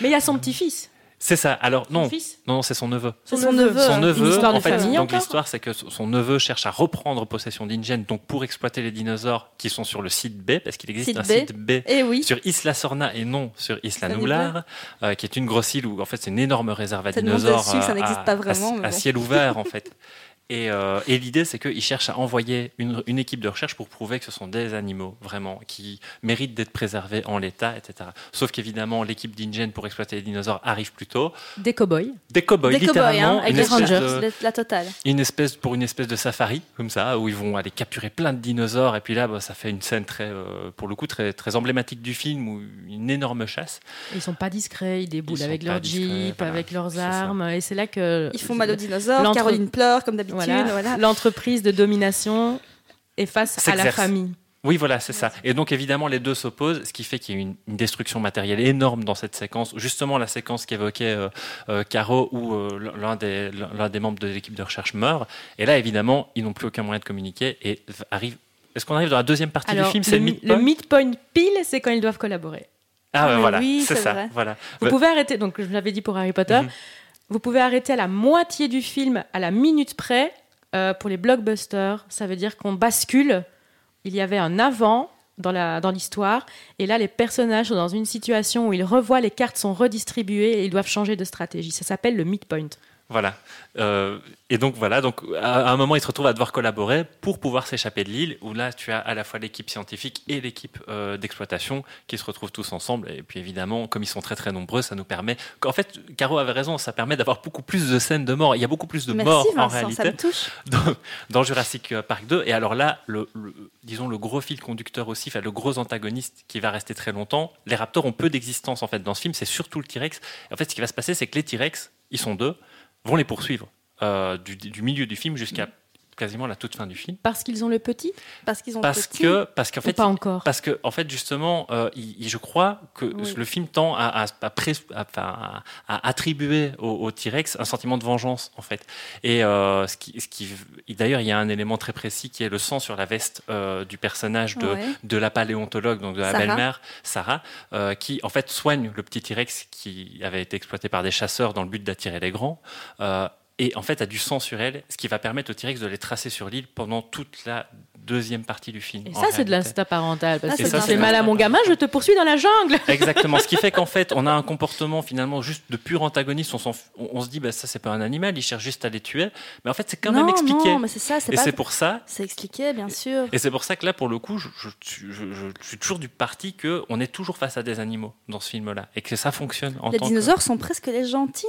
Speaker 3: Mais il y a son petit-fils.
Speaker 1: C'est ça. Alors
Speaker 3: Son
Speaker 1: non,
Speaker 3: fils.
Speaker 1: non, non, c'est son neveu.
Speaker 2: C'est son neveu.
Speaker 1: Son
Speaker 2: Une
Speaker 1: neveu,
Speaker 3: de
Speaker 1: en fait,
Speaker 3: famille
Speaker 1: donc l'histoire, c'est que son neveu cherche à reprendre possession d'Ingen, donc pour exploiter les dinosaures qui sont sur le site B, parce qu'il existe
Speaker 2: Site
Speaker 1: un
Speaker 2: B.
Speaker 1: site B
Speaker 2: Et oui,
Speaker 1: sur Isla Sorna et non sur Isla
Speaker 2: Ça
Speaker 1: Nublar, euh, qui est une grosse île où en fait c'est une énorme réserve à
Speaker 2: Tellement
Speaker 1: dinosaures
Speaker 2: que ça
Speaker 1: euh,
Speaker 2: n'existe
Speaker 1: à-
Speaker 2: pas vraiment,
Speaker 1: à,
Speaker 2: bon.
Speaker 1: ciel ouvert en fait. Et, euh, et l'idée c'est qu'ils cherchent à envoyer une, une équipe de recherche pour prouver que ce sont des animaux vraiment qui méritent d'être préservés en l'état, etc. Sauf qu'évidemment l'équipe d'Ingen pour exploiter les dinosaures arrive plus tôt.
Speaker 3: Des cow-boys.
Speaker 1: Des cow-boys,
Speaker 2: des cow-boys, hein,
Speaker 1: littéralement,
Speaker 2: avec
Speaker 1: une
Speaker 2: les
Speaker 1: espèce
Speaker 2: rangers,
Speaker 1: de-
Speaker 2: la- totale.
Speaker 1: une espèce pour une espèce de safari comme ça où ils vont aller capturer plein de dinosaures et puis là bah, ça fait une scène très euh, pour le coup très très emblématique du film où une énorme chasse
Speaker 3: Ils sont pas discrets, ils déboulent
Speaker 1: Ils
Speaker 3: avec leur jeep,
Speaker 1: voilà,
Speaker 3: avec leurs armes. Et c'est là que.
Speaker 2: Ils font mal aux dinosaures, Caroline pleure comme d'habitude.
Speaker 3: Voilà.
Speaker 2: Voilà.
Speaker 3: L'entreprise de domination est face à la famille.
Speaker 1: oui voilà c'est ça et donc évidemment les deux s'opposent ce qui fait qu'il y a une, une destruction matérielle énorme dans cette séquence justement la séquence qu'évoquait euh, euh, Caro où euh, l'un des membres de l'équipe de recherche meurt et là évidemment ils n'ont plus aucun moyen de communiquer et arrive est-ce qu'on arrive dans la deuxième partie
Speaker 3: Alors,
Speaker 1: du film c'est
Speaker 3: le,
Speaker 1: le
Speaker 3: mi-
Speaker 1: midpoint
Speaker 3: le midpoint pile, c'est quand ils doivent collaborer.
Speaker 1: ah
Speaker 2: Ah,
Speaker 1: voilà
Speaker 2: oui,
Speaker 1: c'est ça
Speaker 2: vrai.
Speaker 1: voilà
Speaker 3: Vous
Speaker 1: Bah,
Speaker 3: pouvez arrêter, donc je l'avais dit pour Harry Potter,
Speaker 1: Mhm.
Speaker 3: Vous pouvez arrêter à la moitié du film, à la minute près, euh, pour les blockbusters. Ça veut dire qu'on bascule. Il y avait un avant dans l'histoire, et là les personnages sont dans une situation où ils revoient les cartes sont redistribuées et ils doivent changer de stratégie. Ça s'appelle le midpoint.
Speaker 1: Voilà. Euh, et donc voilà, donc à un moment, ils se retrouvent à devoir collaborer pour pouvoir s'échapper de l'île, où là, tu as à la fois l'équipe scientifique et l'équipe euh, d'exploitation qui se retrouvent tous ensemble. Et puis évidemment, comme ils sont très très nombreux, ça nous permet. En fait, Caro avait raison, ça permet d'avoir beaucoup plus de scènes de mort. Il y a beaucoup plus de morts en
Speaker 2: Vincent, ça
Speaker 1: réalité
Speaker 2: me touche.
Speaker 1: dans, dans Jurassic Park 2. Et alors là, le, le- disons le gros fil conducteur aussi, enfin, le gros antagoniste qui va rester très longtemps. Les raptors ont peu d'existence en fait dans ce film. C'est surtout le T-Rex. En fait, ce qui va se passer, c'est que les T-Rex, ils sont deux, vont les poursuivre euh, du, du milieu du film jusqu'à quasiment la toute fin du film.
Speaker 3: Parce qu'ils ont le petit?
Speaker 2: Parce qu'ils ont
Speaker 1: Parce
Speaker 2: petit.
Speaker 1: que, parce qu'en fait,
Speaker 3: pas encore?
Speaker 1: parce que, en fait, justement, euh, il- il- je crois que
Speaker 3: Oui.
Speaker 1: le film tend à, attribuer au, au T-Rex un sentiment de vengeance, en fait. Et euh, ce qui, ce qui, et d'ailleurs, il y a un élément très précis qui est le sang sur la veste euh, du personnage de,
Speaker 2: Ouais.
Speaker 1: de la paléontologue, donc de la
Speaker 2: Sarah.
Speaker 1: belle-mère, Sarah, euh, qui en fait soigne le petit T-Rex qui avait été exploité par des chasseurs dans le but d'attirer les grands. Et en fait, a du sang sur elle, ce qui va permettre au T-Rex de les tracer sur l'île pendant toute la deuxième partie du film.
Speaker 3: Et ça, c'est de l'insta parental. Parce
Speaker 2: Ah,
Speaker 3: que
Speaker 2: ça, c'est
Speaker 3: mal à mon gamin, je te poursuis dans la jungle.
Speaker 1: Exactement. Ce qui fait qu'en fait, on a un comportement finalement juste de pur antagoniste. On, on- on se dit, bah, ça, c'est pas un animal, il cherche juste à les tuer. Mais en fait, c'est quand
Speaker 2: non,
Speaker 1: même expliqué.
Speaker 2: Non, mais c'est ça, c'est
Speaker 1: et
Speaker 2: pas.
Speaker 1: c'est pour ça.
Speaker 2: C'est expliqué, bien sûr.
Speaker 1: Et c'est pour ça que là, pour le coup, je, je- je- je- je suis toujours du parti que on est toujours face à des animaux dans ce film-là et que ça fonctionne en
Speaker 2: Les
Speaker 1: tant que-
Speaker 2: dinosaures sont presque les gentils.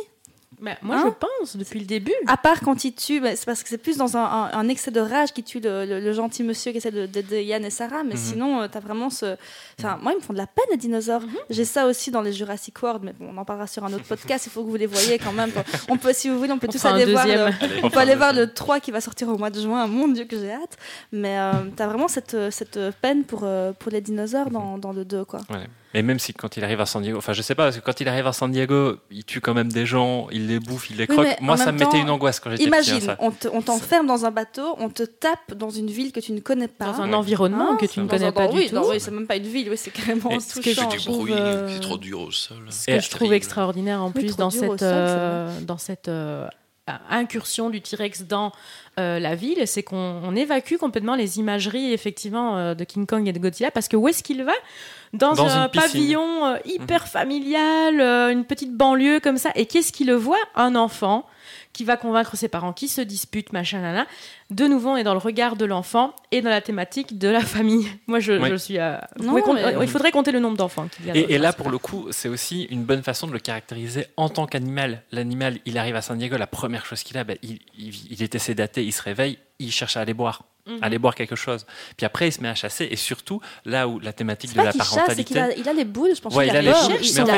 Speaker 3: Bah, moi,
Speaker 2: Hein
Speaker 3: je pense, depuis le début.
Speaker 2: À part quand ils tuent, bah, c'est parce que c'est plus dans un, un- un excès de rage qui tue le, le- le gentil monsieur qui essaie de- d'aider Yann et Sarah. Mais
Speaker 1: Mhm.
Speaker 2: sinon, euh, t'as vraiment ce. Enfin, moi, ils me font de la peine, les dinosaures. J'ai ça aussi dans les Jurassic World, mais bon, on en parlera sur un autre podcast. Il faut que vous les voyez quand même. On peut, si vous voulez, on peut
Speaker 3: On
Speaker 2: tous aller voir. le-
Speaker 1: Allez,
Speaker 2: On peut aller voir le 3 qui va sortir au mois de juin. Mon Dieu, que j'ai hâte. Mais euh, t'as vraiment cette, cette peine pour, euh, pour les dinosaures dans, dans le 2, quoi.
Speaker 1: Ouais. Et même si quand il arrive à San Diego, enfin je sais pas, parce que quand il arrive à San Diego, il tue quand même des gens, il les bouffe, il les croque.
Speaker 2: mais
Speaker 1: Moi, ça me mettait une angoisse quand j'étais petit.
Speaker 2: Imagine,
Speaker 1: hein, ça.
Speaker 2: on te- on t'enferme dans un bateau, on te tape dans une ville que tu ne connais pas.
Speaker 3: Dans un
Speaker 1: Ouais.
Speaker 3: environnement
Speaker 2: Hein,
Speaker 3: que tu ne
Speaker 2: dans
Speaker 3: connais pas
Speaker 2: dans-
Speaker 3: du
Speaker 2: oui,
Speaker 3: tout.
Speaker 2: dans- oui, c'est même pas une ville, oui, c'est carrément
Speaker 1: Et
Speaker 3: ce que
Speaker 2: touchant.
Speaker 3: je trouve, euh,
Speaker 4: c'est trop dur au sol.
Speaker 3: Ce que je trouve extraordinaire en plus
Speaker 2: trop
Speaker 3: dans cette,
Speaker 2: c'est
Speaker 3: euh, dans cette euh, incursion du T-Rex dans euh, la ville, c'est qu'on on évacue complètement les imageries effectivement euh, de King Kong et de Godzilla parce que où est-ce qu'il va? Dans,
Speaker 1: Dans
Speaker 3: un pavillon euh, hyper familial, euh, une petite banlieue comme ça. Et qu'est-ce qu'il le voit? Un enfant qui va convaincre ses parents, qui se disputent, machin, là, là. De nouveau, on est dans le regard de l'enfant et dans la thématique de la famille. Moi, je,
Speaker 1: Oui.
Speaker 3: je suis. euh,
Speaker 2: Non,
Speaker 3: compter- Il faudrait compter le nombre d'enfants qu'il y a. dans
Speaker 1: Et, et là, pour le coup, c'est aussi une bonne façon de le caractériser en tant qu'animal. L'animal, il arrive à San Diego, la première chose qu'il a, ben, il, il- il était sédaté, il se réveille, il cherche à aller boire,
Speaker 3: Mhm.
Speaker 1: aller boire quelque chose. Puis après, il se met à chasser. Et surtout, là où la thématique de
Speaker 2: pas
Speaker 1: la
Speaker 2: qu'il chasse, c'est
Speaker 1: parentalité.
Speaker 2: qu'il a, il a les boules, je pense.
Speaker 1: Ouais,
Speaker 2: qu'il
Speaker 1: il a les
Speaker 2: peur,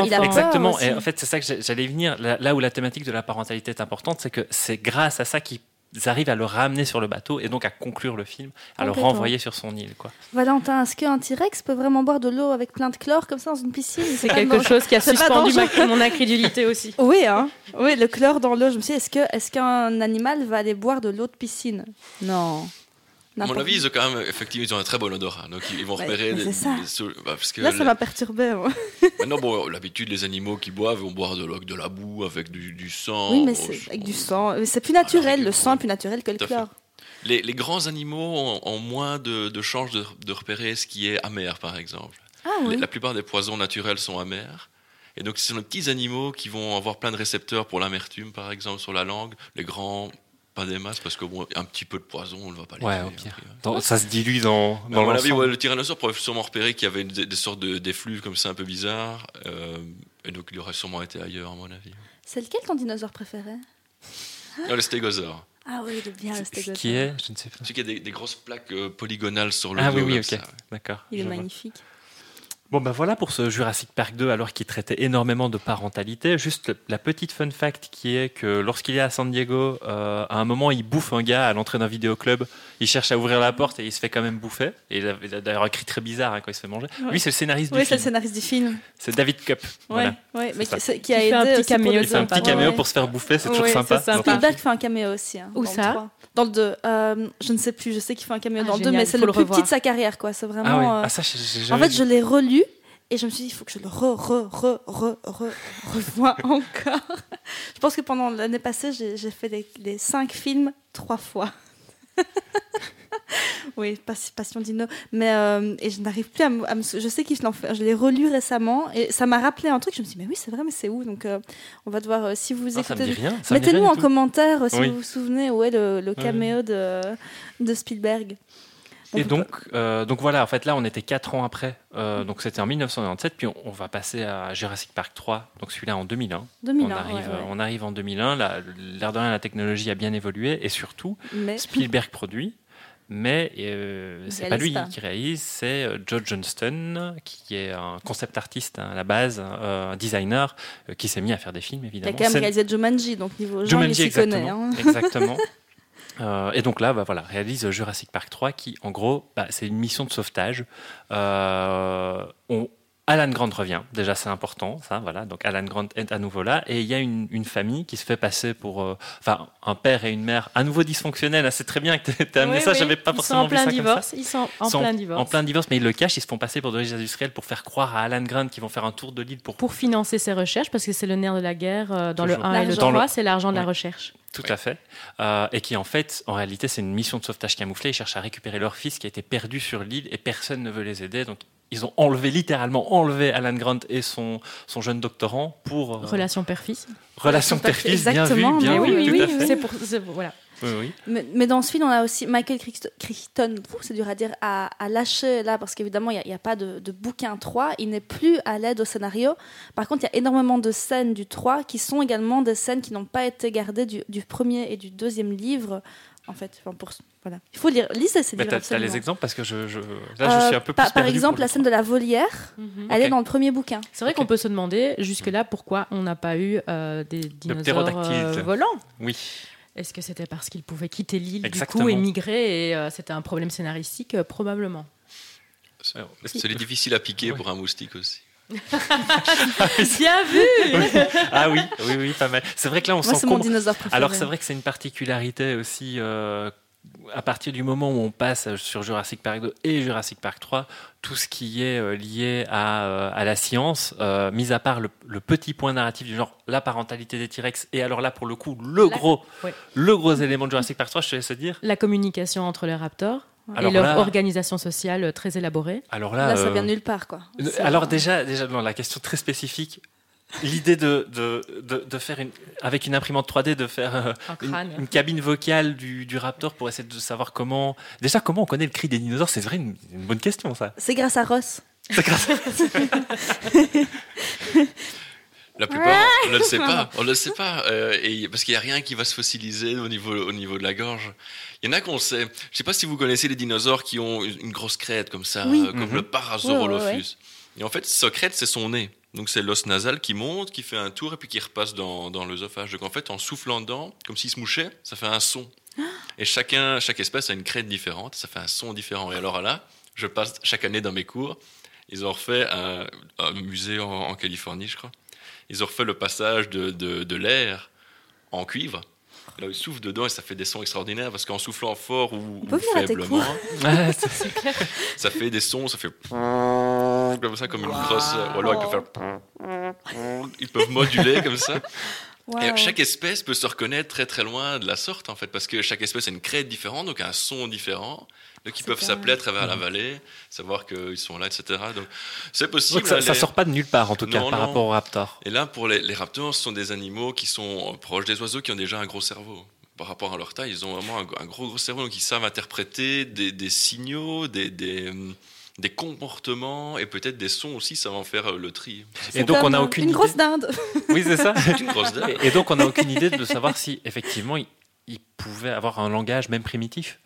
Speaker 2: peur
Speaker 1: Exactement.
Speaker 2: aussi.
Speaker 1: Et en fait, c'est ça que j'allais venir. Là, là où la thématique de la parentalité est importante, c'est que c'est grâce à ça qu'ils arrivent à le ramener sur le bateau et donc à conclure le film, à le renvoyer sur son île. Quoi.
Speaker 2: Valentin, est-ce qu'un T-Rex peut vraiment boire de l'eau avec plein de chlore comme ça dans une piscine?
Speaker 3: C'est quelque
Speaker 2: dangereux.
Speaker 3: chose qui a suspendu ma- mon incrédulité aussi.
Speaker 2: Oui, hein. Oui, le chlore dans l'eau. Je me suis dit, est-ce que est-ce qu'un animal va aller boire de l'eau de piscine? Non.
Speaker 4: À mon avis, ils ont quand même, effectivement, ils ont un très bon odorat. Donc, ils vont repérer des,
Speaker 2: c'est ça.
Speaker 4: des bah, parce que
Speaker 2: Là, ça
Speaker 4: la-
Speaker 2: m'a perturbé. moi.
Speaker 4: Maintenant, bon, l'habitude, les animaux qui boivent vont boire de la boue, avec du, du sang.
Speaker 2: Oui, mais
Speaker 4: Oh,
Speaker 2: c'est
Speaker 4: c'est-
Speaker 2: avec du sang. Mais C'est plus naturel. Le sang est plus naturel que le chlore.
Speaker 4: Les, les grands animaux ont, ont moins de, de chances de, de repérer ce qui est amer, par exemple.
Speaker 2: Ah oui.
Speaker 4: La plupart des poisons naturels sont amers. Et donc, ce sont les petits animaux qui vont avoir plein de récepteurs pour l'amertume, par exemple, sur la langue. Les grands, pas des masses, parce que bon, un petit peu de poison, on ne va pas les
Speaker 1: Ouais,
Speaker 4: tuer, hein.
Speaker 1: Dans- ça se dilue dans, dans
Speaker 4: à mon avis,
Speaker 1: l'ensemble.
Speaker 4: ouais, le tyrannosaure pourrait sûrement repérer qu'il y avait des, des sortes de- d'effluves comme ça un peu bizarres. euh, et donc, il aurait sûrement été ailleurs, à mon avis.
Speaker 2: C'est lequel ton dinosaure préféré?
Speaker 4: Non, le stégosaure.
Speaker 2: Ah oui, il est bien le
Speaker 1: Ce
Speaker 2: stégosaure.
Speaker 1: qui est, je ne sais pas.
Speaker 4: Celui qui a des, des grosses plaques euh, polygonales sur le
Speaker 1: Ah
Speaker 4: dos.
Speaker 1: oui, oui,
Speaker 4: comme
Speaker 1: ok.
Speaker 4: ça, ouais.
Speaker 1: D'accord.
Speaker 2: Il est
Speaker 1: vois. Bon, ben voilà pour ce Jurassic Park 2, alors qu'il traitait énormément de parentalité. Juste la petite fun fact qui est que lorsqu'il est à San Diego, euh, à un moment, il bouffe un gars à l'entrée d'un vidéoclub. Il cherche à ouvrir la porte et il se fait quand même bouffer. Et il a, il a d'ailleurs un cri très bizarre hein, quand il se fait manger.
Speaker 2: Ouais.
Speaker 1: Lui, c'est le scénariste
Speaker 2: Oui,
Speaker 1: du
Speaker 2: c'est le
Speaker 1: film.
Speaker 2: scénariste du film.
Speaker 1: C'est David Cup. Voilà.
Speaker 2: Ouais, ouais, mais qui, c'est- qui
Speaker 3: Qui
Speaker 2: a
Speaker 3: fait
Speaker 2: aidé
Speaker 3: un petit caméo
Speaker 1: Il fait un petit caméo
Speaker 3: ouais.
Speaker 1: pour se faire bouffer, c'est toujours
Speaker 3: Ouais,
Speaker 1: sympa. film.
Speaker 2: Spielberg fait un caméo aussi. hein,
Speaker 3: Où
Speaker 2: dans
Speaker 3: ça.
Speaker 2: Dans le 2. je ne sais plus, je sais qu'il fait un caméo
Speaker 3: Ah,
Speaker 2: dans le 2,
Speaker 3: génial,
Speaker 2: mais c'est le
Speaker 3: le
Speaker 2: plus petit de sa carrière. quoi. C'est
Speaker 1: Ah
Speaker 2: vraiment. euh,
Speaker 1: ah, ça,
Speaker 2: En fait, je l'ai relu et je me suis dit, il faut que je le re, re, re, re, re, revoie encore. je pense que pendant l'année passée, j'ai fait les, les cinq films trois fois. oui, pas- Passion Dino. Mais, euh, et je n'arrive plus à me, à me Je sais fait. Je l'ai relu récemment et ça m'a rappelé un truc. Je me suis dit, mais oui, c'est vrai, mais c'est où? Donc, euh, on va devoir, euh, si vous
Speaker 1: Ah, ça me dit
Speaker 2: écoutez.
Speaker 1: me dit
Speaker 2: Mettez-nous en
Speaker 1: tout.
Speaker 2: commentaire si
Speaker 1: Oui.
Speaker 2: vous vous souvenez où est le, le caméo de, de Spielberg.
Speaker 1: Et donc, euh, donc voilà, en fait là on était 4 ans après, euh, donc c'était en 1997, puis on, on va passer à Jurassic Park 3, donc celui-là en 2001.
Speaker 2: 2001.
Speaker 1: on, arrive,
Speaker 2: ouais, ouais.
Speaker 1: on arrive en 2001, la- l'air de rien la technologie a bien évolué, et surtout
Speaker 2: Mais
Speaker 1: Spielberg produit, mais euh,
Speaker 2: Il
Speaker 1: c'est pas lui
Speaker 2: pas.
Speaker 1: qui réalise, c'est euh, Joe Johnston, qui est un concept artiste hein, à la base, euh, un designer, euh, qui s'est mis à faire des films
Speaker 2: Il a
Speaker 1: évidemment.
Speaker 2: quand même réalisé Jumanji, donc niveau genre, il
Speaker 1: Jumanji,
Speaker 2: s'y connaît.
Speaker 1: exactement.
Speaker 2: hein.
Speaker 1: exactement. Euh, et donc là, bah, voilà, réalise Jurassic Park 3 qui, en gros, bah, c'est une mission de sauvetage. Euh, on- Alan Grant revient, déjà c'est important, ça, voilà. Donc Alan Grant est à nouveau là, et il y a une, une famille qui se fait passer pour, euh, enfin, un père et une mère à nouveau dysfonctionnels. hein. C'est très bien que tu aies amené
Speaker 3: Oui,
Speaker 1: ça,
Speaker 3: oui.
Speaker 1: j'avais pas
Speaker 3: Ils sont
Speaker 1: forcément
Speaker 3: en
Speaker 1: vu
Speaker 3: plein
Speaker 1: ça comme ça.
Speaker 3: divorce. Ils sont en
Speaker 1: Sont
Speaker 3: plein divorce.
Speaker 1: En plein divorce, mais ils le cachent, ils se font passer pour des riches industriels pour faire croire à Alan Grant qu'ils vont faire un tour de l'île pour
Speaker 3: Pour financer ses recherches, parce que c'est le nerf de la guerre euh, dans le
Speaker 1: Toujours.
Speaker 3: 1 et le
Speaker 2: L'argent.
Speaker 3: 3,
Speaker 1: Dans le-
Speaker 3: c'est l'argent de la recherche.
Speaker 1: Tout
Speaker 4: Oui.
Speaker 1: à fait. Euh, et qui, en fait, en réalité, c'est une mission de sauvetage camouflée. Ils cherchent à récupérer leur fils qui a été perdu sur l'île et personne ne veut les aider. Donc, ils ont enlevé, littéralement enlevé Alan Grant et son, son jeune doctorant pour. euh,
Speaker 3: Relation père-fils.
Speaker 1: relation père-fils, bien vu,
Speaker 2: Exactement,
Speaker 1: bien
Speaker 2: oui,
Speaker 1: tout
Speaker 2: oui,
Speaker 1: à
Speaker 2: oui,
Speaker 1: fait.
Speaker 3: C'est pour, c'est pour- voilà.
Speaker 1: Oui, oui.
Speaker 2: Mais, mais dans ce film, on a aussi Michael Crichton, c'est dur à dire, à, à lâcher là, parce qu'évidemment, il n'y a, pas de, de bouquin 3. Il n'est plus à l'aide au scénario. Par contre, il y a énormément de scènes du 3 qui sont également des scènes qui n'ont pas été gardées du, du premier et du deuxième livre. En fait, Enfin, pour, voilà. il faut lire. Lisez ces livres.
Speaker 1: t'as
Speaker 2: absolument.
Speaker 1: les exemples? Parce que je, je- là, je suis un peu plus.
Speaker 2: Euh, par, par
Speaker 1: perdu
Speaker 2: exemple, la scène de la volière, elle
Speaker 1: Ok.
Speaker 2: est dans le premier bouquin.
Speaker 3: C'est vrai qu'on peut se demander jusque-là pourquoi on n'a pas eu euh, des dinosaures euh, volants.
Speaker 1: Oui.
Speaker 3: Est-ce que c'était parce qu'ils pouvaient quitter l'île du coup et migrer et euh, c'était un problème scénaristique Euh, Probablement.
Speaker 4: C'est difficile à piquer
Speaker 1: Ouais.
Speaker 4: pour un moustique aussi.
Speaker 3: Bien vu
Speaker 1: ah oui, oui, oui, pas mal. C'est vrai que là, on
Speaker 2: préféré.
Speaker 1: Alors c'est vrai que c'est une particularité aussi. euh, à partir du moment où on passe sur Jurassic Park 2 et Jurassic Park 3, tout ce qui est euh, lié à, euh, à la science, euh, mis à part le, le petit point narratif du genre la parentalité des T-Rex, et alors là pour le coup le
Speaker 3: La-
Speaker 1: gros,
Speaker 3: ouais.
Speaker 1: le gros élément de Jurassic Park 3, je te laisse dire.
Speaker 3: La communication entre les raptors
Speaker 1: Alors
Speaker 3: et leur
Speaker 1: là-
Speaker 3: organisation sociale très élaborée.
Speaker 1: Alors là,
Speaker 2: Là, ça
Speaker 1: euh,
Speaker 2: vient de nulle part, quoi.
Speaker 1: Alors déjà, déjà non, la question très spécifique. L'idée de, de, de, de faire une, avec une imprimante 3D, de faire euh,
Speaker 3: Un
Speaker 1: une, cabine vocale du, du raptor pour essayer de savoir comment. Déjà, comment on connaît le cri des dinosaures C'est vrai une, une bonne question, ça.
Speaker 2: C'est grâce à Ross.
Speaker 1: C'est grâce à-
Speaker 4: La plupart, on ne le sait pas. On ne le sait pas. euh, et, parce qu'il n'y a rien qui va se fossiliser au niveau, au niveau de la gorge. Il y en a qu'on sait. Je ne sais pas si vous connaissez les dinosaures qui ont une grosse crête comme ça,
Speaker 2: Oui.
Speaker 4: euh, comme
Speaker 1: Mhm.
Speaker 4: le Parasaurolophus.
Speaker 2: Ouais, ouais,
Speaker 4: Et en fait, sa crête, c'est son nez. Donc c'est l'os nasal qui monte, qui fait un tour et puis qui repasse dans, dans l'œsophage. Donc en fait, en soufflant dedans, comme s'il se mouchait, ça fait un son. Et chacun, chaque espèce a une crête différente, ça fait un son différent. Et alors là, je passe chaque année dans mes cours, ils ont refait un, un musée en, en Californie, je crois. Ils ont refait le passage de, de, de l'air en cuivre. Là, ils soufflent dedans et ça fait des sons extraordinaires parce qu'en soufflant fort ou, faiblement, ça fait des sons, ça fait comme ça, comme une grosse. Ou alors ils peuvent faire. Ils peuvent moduler comme ça.
Speaker 2: Wow.
Speaker 4: Et chaque espèce peut se reconnaître très très loin de la sorte en fait, parce que chaque espèce a une crête différente, donc un son différent. Donc ils peuvent s'appeler à travers la vallée, savoir qu'ils sont là, etc. Donc c'est possible.
Speaker 1: Donc ça,
Speaker 4: hein,
Speaker 1: ça
Speaker 4: les-
Speaker 1: sort pas de nulle part, en tout cas,
Speaker 4: Non,
Speaker 1: par rapport au raptor.
Speaker 4: Et là, pour les, les raptors, ce sont des animaux qui sont proches des oiseaux, qui ont déjà un gros cerveau. Par rapport à leur taille, ils ont vraiment un, un gros gros cerveau, donc ils savent interpréter des, des signaux, des, des, hum, des comportements et peut-être des sons aussi, ça va en faire euh, le tri.
Speaker 1: Et donc on n'a aucune
Speaker 2: Une
Speaker 1: idée.
Speaker 2: grosse dinde.
Speaker 1: Oui, c'est ça.
Speaker 4: C'est une grosse dame.
Speaker 1: Et, et donc on n'a aucune idée de savoir si effectivement il, il pouvait avoir un langage même primitif.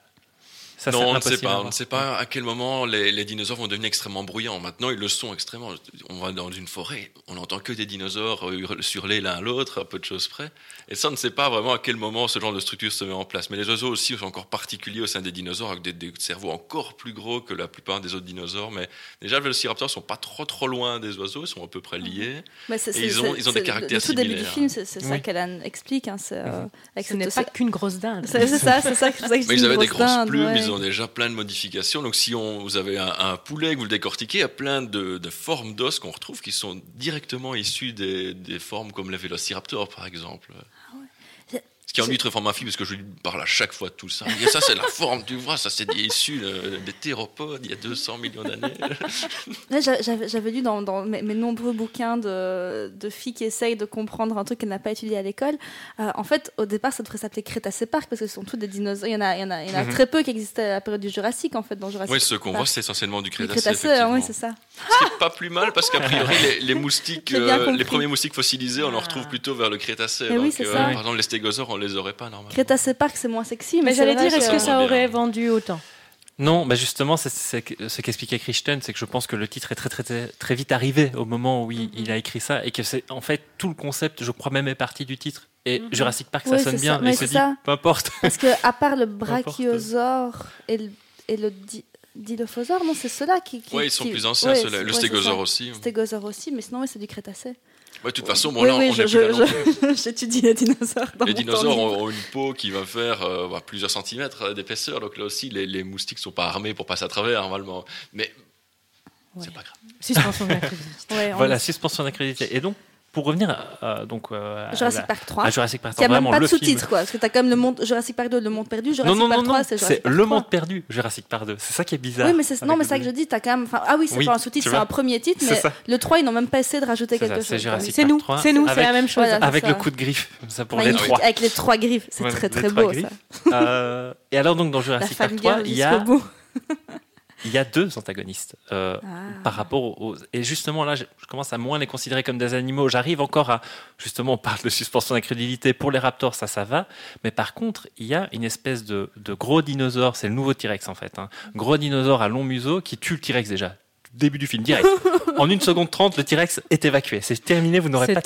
Speaker 1: Ça,
Speaker 4: non, on ne sait pas. On ne sait pas à quel moment les, les dinosaures vont devenir extrêmement bruyants. Maintenant, ils le sont extrêmement. On va dans une forêt, on n'entend que des dinosaures euh, hurler- l'un à l'autre, à peu de choses près. Et ça, on ne sait pas vraiment à quel moment ce genre de structure se met en place. Mais les oiseaux aussi sont encore particuliers au sein des dinosaures, avec des, des cerveaux encore plus gros que la plupart des autres dinosaures. Mais déjà, les vélociraptors sont pas trop trop loin des oiseaux, ils sont à peu près liés.
Speaker 2: Mais c'est-
Speaker 4: Et
Speaker 2: c'est-
Speaker 4: ils ont- ils ont des caractères
Speaker 2: Le tout début du
Speaker 4: similaires.
Speaker 2: film, c'est c'est ça
Speaker 1: Oui.
Speaker 2: qu'elle explique. hein, c'est, euh,
Speaker 3: Ce n'est pas qu'une grosse dinde.
Speaker 2: C'est ça, c'est ça. ça que je
Speaker 4: Mais ils avaient des
Speaker 2: grosse
Speaker 4: grosses
Speaker 2: dinde,
Speaker 4: plumes,
Speaker 2: ouais.
Speaker 4: ils ont déjà plein de modifications. Donc si on, vous avez un, poulet que vous le décortiquez, il y a plein de, de formes d'os qu'on retrouve qui sont directement issues des, des formes comme les vélociraptors, par exemple. Ce qui ennuie très fort ma fille, parce que je lui parle à chaque fois de tout ça. Et ça, c'est la forme, tu vois, ça, c'est issu des théropodes il y a 200 millions d'années.
Speaker 2: J'avais lu dans, dans mes, mes nombreux bouquins de, de filles qui essayent de comprendre un truc qu'elles n'ont pas étudié à l'école. Euh, en fait, au départ, ça devrait s'appeler Crétacé Park parce que ce sont tous des dinosaures. Il y en a, il y en a, il y en a
Speaker 1: Mhm.
Speaker 2: très peu qui existaient à la période du Jurassique, en fait, dans Jurassic
Speaker 4: Oui, ce qu'on voit, c'est essentiellement du
Speaker 2: Du
Speaker 4: Crétacé.
Speaker 2: Crétacé,
Speaker 4: effectivement.
Speaker 2: oui, c'est ça.
Speaker 4: C'est pas plus mal parce qu'a priori, les, les moustiques, euh, les premiers moustiques fossilisés, on en
Speaker 3: Ah.
Speaker 4: retrouve plutôt vers le Crétacé.
Speaker 2: Eh oui, c'est
Speaker 4: euh,
Speaker 2: ça.
Speaker 4: Par exemple, les stégosaures, on les aurait pas normalement.
Speaker 2: Crétacé Park, c'est moins sexy, mais,
Speaker 3: Mais
Speaker 2: c'est
Speaker 3: j'allais dire, est-ce que
Speaker 4: ça
Speaker 3: aurait
Speaker 4: bien.
Speaker 3: vendu autant?
Speaker 1: Non, bah justement, c'est c'est ce qu'expliquait Christian, c'est que je pense que le titre est très, très, très, très vite arrivé au moment où il, il a écrit ça et que c'est en fait tout le concept, je crois même, est parti du titre. Et
Speaker 3: Mhm.
Speaker 1: Jurassic Park, ça
Speaker 2: Oui,
Speaker 1: sonne
Speaker 2: c'est
Speaker 1: bien.
Speaker 2: ça. Mais
Speaker 1: et se
Speaker 2: c'est
Speaker 1: dit,
Speaker 2: ça.
Speaker 1: peu importe.
Speaker 2: Parce que à part le brachiosaure et le, et le di- dilophosaure, non, c'est ceux-là qui, qui.
Speaker 4: Oui, ils sont
Speaker 2: qui-
Speaker 4: plus anciens,
Speaker 2: ouais,
Speaker 4: le
Speaker 2: ouais,
Speaker 4: stégosaure aussi.
Speaker 2: Stégosaure aussi, mais sinon, c'est du Crétacé.
Speaker 4: Ouais, de toute façon, bon,
Speaker 2: oui,
Speaker 4: là,
Speaker 2: oui,
Speaker 4: on
Speaker 2: je-
Speaker 4: est plus là
Speaker 2: je- j'étudie les dinosaures. Dans
Speaker 4: Les
Speaker 2: mon
Speaker 4: dinosaures ont, ont une peau qui va faire euh, bah, plusieurs centimètres euh, d'épaisseur, donc là aussi, les, les moustiques sont pas armés pour passer à travers, normalement. Mais
Speaker 3: Ouais.
Speaker 4: c'est pas grave.
Speaker 3: Suspension d'incrédulité.
Speaker 2: Ouais, on
Speaker 1: voilà, suspension d'incrédulité. Et donc, pour revenir à, donc, euh, à,
Speaker 2: Jurassic Park 3.
Speaker 1: à Jurassic Park,
Speaker 2: Il n'y a même pas de sous-titres, quoi. Parce que tu as quand même le monde, Jurassic Park 2, le monde perdu. Jurassic
Speaker 1: Non, non,
Speaker 2: Park
Speaker 1: non,
Speaker 2: 3,
Speaker 1: non,
Speaker 2: c'est Jurassic Park
Speaker 1: le
Speaker 2: 3.
Speaker 1: monde perdu, Jurassic Park 2. C'est ça qui est bizarre.
Speaker 2: Oui, mais c'est, non, mais ça que je dis. T'as quand même, enfin, ah oui, c'est
Speaker 1: Oui,
Speaker 2: pas un sous-titre,
Speaker 1: tu
Speaker 2: c'est un premier titre,
Speaker 1: C'est
Speaker 2: mais
Speaker 1: ça.
Speaker 2: le 3, ils n'ont même pas essayé de rajouter quelque
Speaker 1: ça, c'est
Speaker 2: chose.
Speaker 1: Jurassic
Speaker 3: C'est
Speaker 1: Park
Speaker 3: nous,
Speaker 1: 3,
Speaker 3: c'est nous, c'est la même chose.
Speaker 1: Avec le coup de griffe, comme ça pour les trois.
Speaker 2: avec les trois griffes. C'est très très beau, ça.
Speaker 1: Euh, et alors donc dans Jurassic Park 3,
Speaker 2: fangirl
Speaker 1: il y a. il y a deux antagonistes euh,
Speaker 2: Ah.
Speaker 1: par rapport aux et justement là je, commence à moins les considérer comme des animaux. J'arrive encore à justement on parle de suspension d'incrédulité pour les raptors ça ça va, mais par contre il y a une espèce de, de gros dinosaure, c'est le nouveau T-Rex en fait, hein. gros dinosaure à long museau qui tue le T-Rex déjà. Début du film, direct. en une seconde trente, le T-Rex est évacué. C'est terminé, vous n'aurez pas.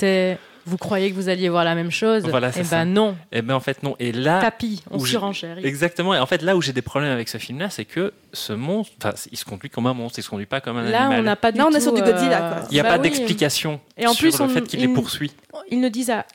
Speaker 3: Vous croyez que vous alliez voir la même chose
Speaker 1: Voilà, c'est
Speaker 3: Eh
Speaker 1: ça.
Speaker 3: ben non.
Speaker 1: Eh ben en fait non. Et là,
Speaker 3: Tapis, on
Speaker 1: où j'ai-
Speaker 3: surenchérit.
Speaker 1: Exactement. Et en fait, là où j'ai des problèmes avec ce film-là, c'est que ce monstre, enfin, il se conduit comme un monstre, il se conduit pas comme un
Speaker 3: Là,
Speaker 1: animal.
Speaker 3: on n'a pas du
Speaker 2: Là, on est sur du
Speaker 3: euh,
Speaker 2: Godzilla, quoi.
Speaker 1: Il n'y a
Speaker 3: bah
Speaker 1: pas
Speaker 3: oui.
Speaker 1: d'explication
Speaker 3: Et en
Speaker 1: sur
Speaker 3: plus,
Speaker 1: le
Speaker 3: on-
Speaker 1: fait qu'il les
Speaker 3: il-
Speaker 1: poursuit.
Speaker 3: Il ne disent à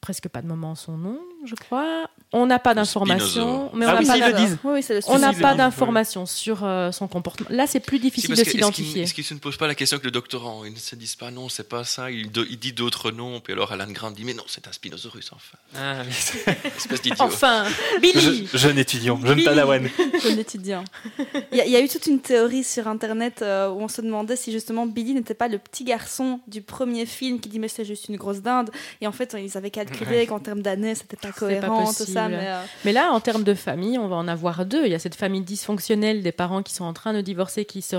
Speaker 3: presque pas de moment son nom, je crois. on n'a pas d'informations, mais on
Speaker 1: Ah
Speaker 3: n'a
Speaker 1: oui,
Speaker 3: pas
Speaker 1: si.
Speaker 2: Oui, oui,
Speaker 3: on n'a
Speaker 1: Si, si,
Speaker 3: pas
Speaker 1: oui.
Speaker 3: d'informations sur euh, son comportement. Là, c'est plus difficile de s'identifier.
Speaker 4: Est-ce qu'ils ne se posent pas la question que le doctorant Ils ne se disent pas non, c'est pas ça. Il, do- il dit d'autres noms. Puis alors Alan Grant dit mais non, c'est un Spinosaurus enfin.
Speaker 1: Ah, oui.
Speaker 4: Espèce d'idiot.
Speaker 3: Enfin, Billy
Speaker 1: Je- jeune étudiant, jeune
Speaker 3: Billy.
Speaker 1: padawan.
Speaker 2: Jeune étudiant. Il y, a- il y a eu toute une théorie sur Internet euh, où on se demandait si justement Billy n'était pas le petit garçon du premier film qui dit mais c'est juste une grosse dinde. Et en fait, ils avaient calculé qu'en termes d'années, c'était pas
Speaker 3: pas
Speaker 2: cohérent, tout ça. Mais, euh,
Speaker 3: Mais là, en termes de famille, on va en avoir deux. Il y a cette famille dysfonctionnelle des parents qui sont en train de divorcer, qui se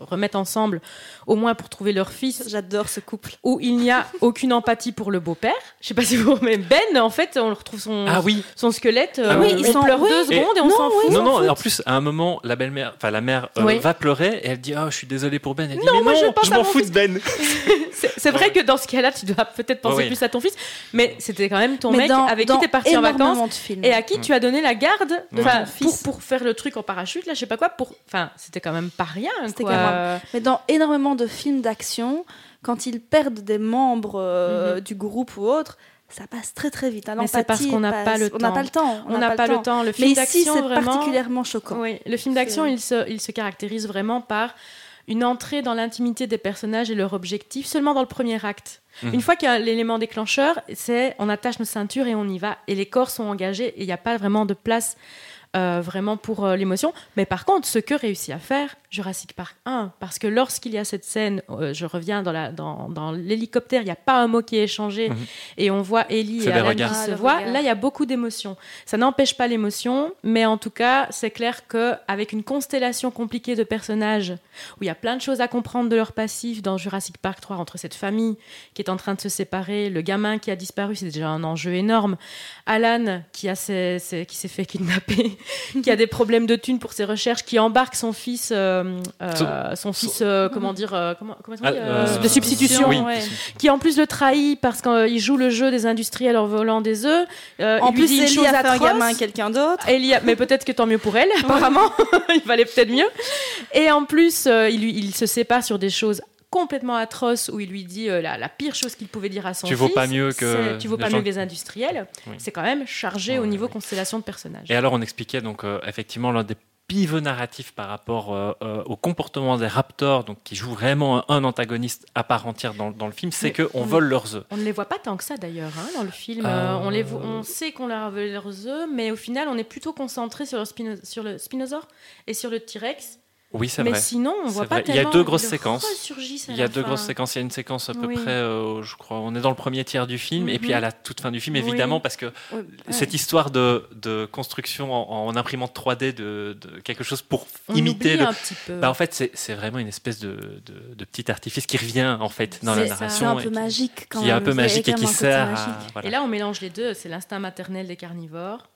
Speaker 3: remettent ensemble, au moins pour trouver leur fils,
Speaker 2: j'adore ce couple.
Speaker 3: où il n'y a aucune empathie pour le beau-père. Je sais pas si vous mais Ben, en fait, on retrouve son,
Speaker 1: Ah oui.
Speaker 3: son squelette.
Speaker 1: Ah
Speaker 3: euh,
Speaker 1: oui,
Speaker 3: on
Speaker 2: ils sont-
Speaker 3: pleure
Speaker 2: oui.
Speaker 3: deux
Speaker 1: Et-
Speaker 3: secondes et on s'en fout.
Speaker 1: Non, non, en plus, à un moment, la belle-mère, enfin la mère euh,
Speaker 3: Oui.
Speaker 1: va pleurer et elle dit Ah, je suis désolée pour Ben. Elle dit
Speaker 3: Non,
Speaker 1: Mais
Speaker 3: moi,
Speaker 1: non,
Speaker 3: je pense
Speaker 1: je
Speaker 3: à
Speaker 1: m'en fous de Ben.
Speaker 3: C'est c'est vrai que dans ce cas-là, tu dois peut-être penser
Speaker 1: ouais.
Speaker 3: plus à ton fils, mais c'était quand même ton
Speaker 2: Mais
Speaker 3: mec
Speaker 2: dans-
Speaker 3: avec
Speaker 2: dans
Speaker 3: qui tu es parti en vacances
Speaker 2: énormément de films.
Speaker 3: et à qui tu as donné la garde
Speaker 1: Ouais.
Speaker 3: enfin,
Speaker 2: Ton
Speaker 3: pour,
Speaker 2: fils.
Speaker 3: pour faire le truc en parachute, là, je sais pas quoi. Pour... Enfin, c'était quand même pas rien. Quoi.
Speaker 2: quand même- Mais dans énormément de films d'action, quand ils perdent des membres euh, du groupe ou autre, ça passe très très vite. hein.
Speaker 3: Mais c'est parce qu'on n'a pas le
Speaker 2: On n'a
Speaker 3: temps.
Speaker 2: pas le temps.
Speaker 3: On n'a pas le temps. Le
Speaker 2: Mais
Speaker 3: film
Speaker 2: ici,
Speaker 3: d'action,
Speaker 2: c'est
Speaker 3: vraiment.
Speaker 2: particulièrement choquant.
Speaker 3: Oui, le film d'action,
Speaker 2: C'est-
Speaker 3: il se, il se caractérise vraiment par une entrée dans l'intimité des personnages et leur objectif seulement dans le premier acte.
Speaker 1: Mhm.
Speaker 3: Une fois qu'il y a l'élément déclencheur, c'est on attache nos ceintures et on y va. Et les corps sont engagés et il n'y a pas vraiment de place euh, vraiment pour euh, l'émotion. Mais par contre, ce que réussit à faire Jurassic Park 1, parce que lorsqu'il y a cette scène, euh, je reviens dans la- dans, dans l'hélicoptère, il n'y a pas un mot qui est échangé
Speaker 1: Mhm.
Speaker 3: et on voit Ellie
Speaker 1: C'est
Speaker 3: et Alan qui
Speaker 2: Ah,
Speaker 3: se
Speaker 2: le
Speaker 3: voient. Là, il y a beaucoup d'émotions. Ça n'empêche pas l'émotion, mais en tout cas, c'est clair que avec une constellation compliquée de personnages, où il y a plein de choses à comprendre de leur passif dans Jurassic Park 3, entre cette famille qui est en train de se séparer, le gamin qui a disparu, c'est déjà un enjeu énorme, Alan qui, a ses- ses- qui s'est fait kidnapper, qui a des problèmes de thunes pour ses recherches, qui embarque son fils, euh, euh, son fils, euh, comment dire, euh, comment, comment on dit,
Speaker 1: Ah,
Speaker 3: euh,
Speaker 1: euh,
Speaker 3: de substitution,
Speaker 1: oui.
Speaker 2: ouais.
Speaker 3: qui en plus le trahit parce qu'il joue le jeu des industriels en volant des œufs. Euh,
Speaker 2: En
Speaker 3: il lui
Speaker 2: plus,
Speaker 3: dit une
Speaker 2: Ellie
Speaker 3: chose
Speaker 2: a fait un
Speaker 3: atroce.
Speaker 2: gamin à quelqu'un d'autre.
Speaker 3: Ellie a- mais peut-être que tant mieux pour elle, apparemment. il valait peut-être mieux. Et en plus, euh, il, lui, il se sépare sur des choses complètement atroces où il lui dit euh, la, la pire chose qu'il pouvait dire à son
Speaker 1: Tu
Speaker 3: fils.
Speaker 1: vaux pas mieux que
Speaker 3: Tu vaux pas
Speaker 1: gens
Speaker 3: mieux que les industriels.
Speaker 1: Oui.
Speaker 3: C'est quand même chargé
Speaker 1: Ouais,
Speaker 3: au niveau
Speaker 1: ouais.
Speaker 3: constellation de personnages.
Speaker 1: Et alors, on expliquait donc euh, effectivement l'un des pivots narratifs par rapport euh, euh, au comportement des raptors, donc qui joue vraiment un, un antagoniste à part entière dans, dans le film, c'est que on vole leurs œufs.
Speaker 3: On ne les voit pas tant que ça d'ailleurs hein, dans le film.
Speaker 1: Euh,
Speaker 3: Euh, on, les vo- on sait qu'on leur a volé leurs œufs, mais au final, on est plutôt concentré sur le, spino- sur le spinosaure et sur le T-Rex.
Speaker 1: Oui, c'est
Speaker 3: Mais
Speaker 1: vrai.
Speaker 3: sinon, on voit pas
Speaker 1: vrai. Il y a deux grosses séquences. Il y a deux
Speaker 3: fin.
Speaker 1: grosses séquences. Il y a une séquence à peu
Speaker 3: Oui.
Speaker 1: près, euh, je crois, on est dans le premier tiers du film, et puis
Speaker 3: Mhm.
Speaker 1: à la toute fin du film,
Speaker 3: Oui.
Speaker 1: évidemment, parce que cette histoire de, de construction en, en imprimante 3D de, de quelque chose pour
Speaker 3: On
Speaker 1: imiter le.
Speaker 3: un petit peu.
Speaker 1: Bah, en fait, c'est vraiment une espèce de, petit artifice qui revient en fait dans la
Speaker 3: ça.
Speaker 2: C'est
Speaker 1: narration
Speaker 2: un peu magique quand
Speaker 1: qui est un peu
Speaker 2: Il y a
Speaker 1: magique et qui sert à.
Speaker 2: magique.
Speaker 1: voilà.
Speaker 3: Et là, on mélange les deux. C'est l'instinct maternel des carnivores,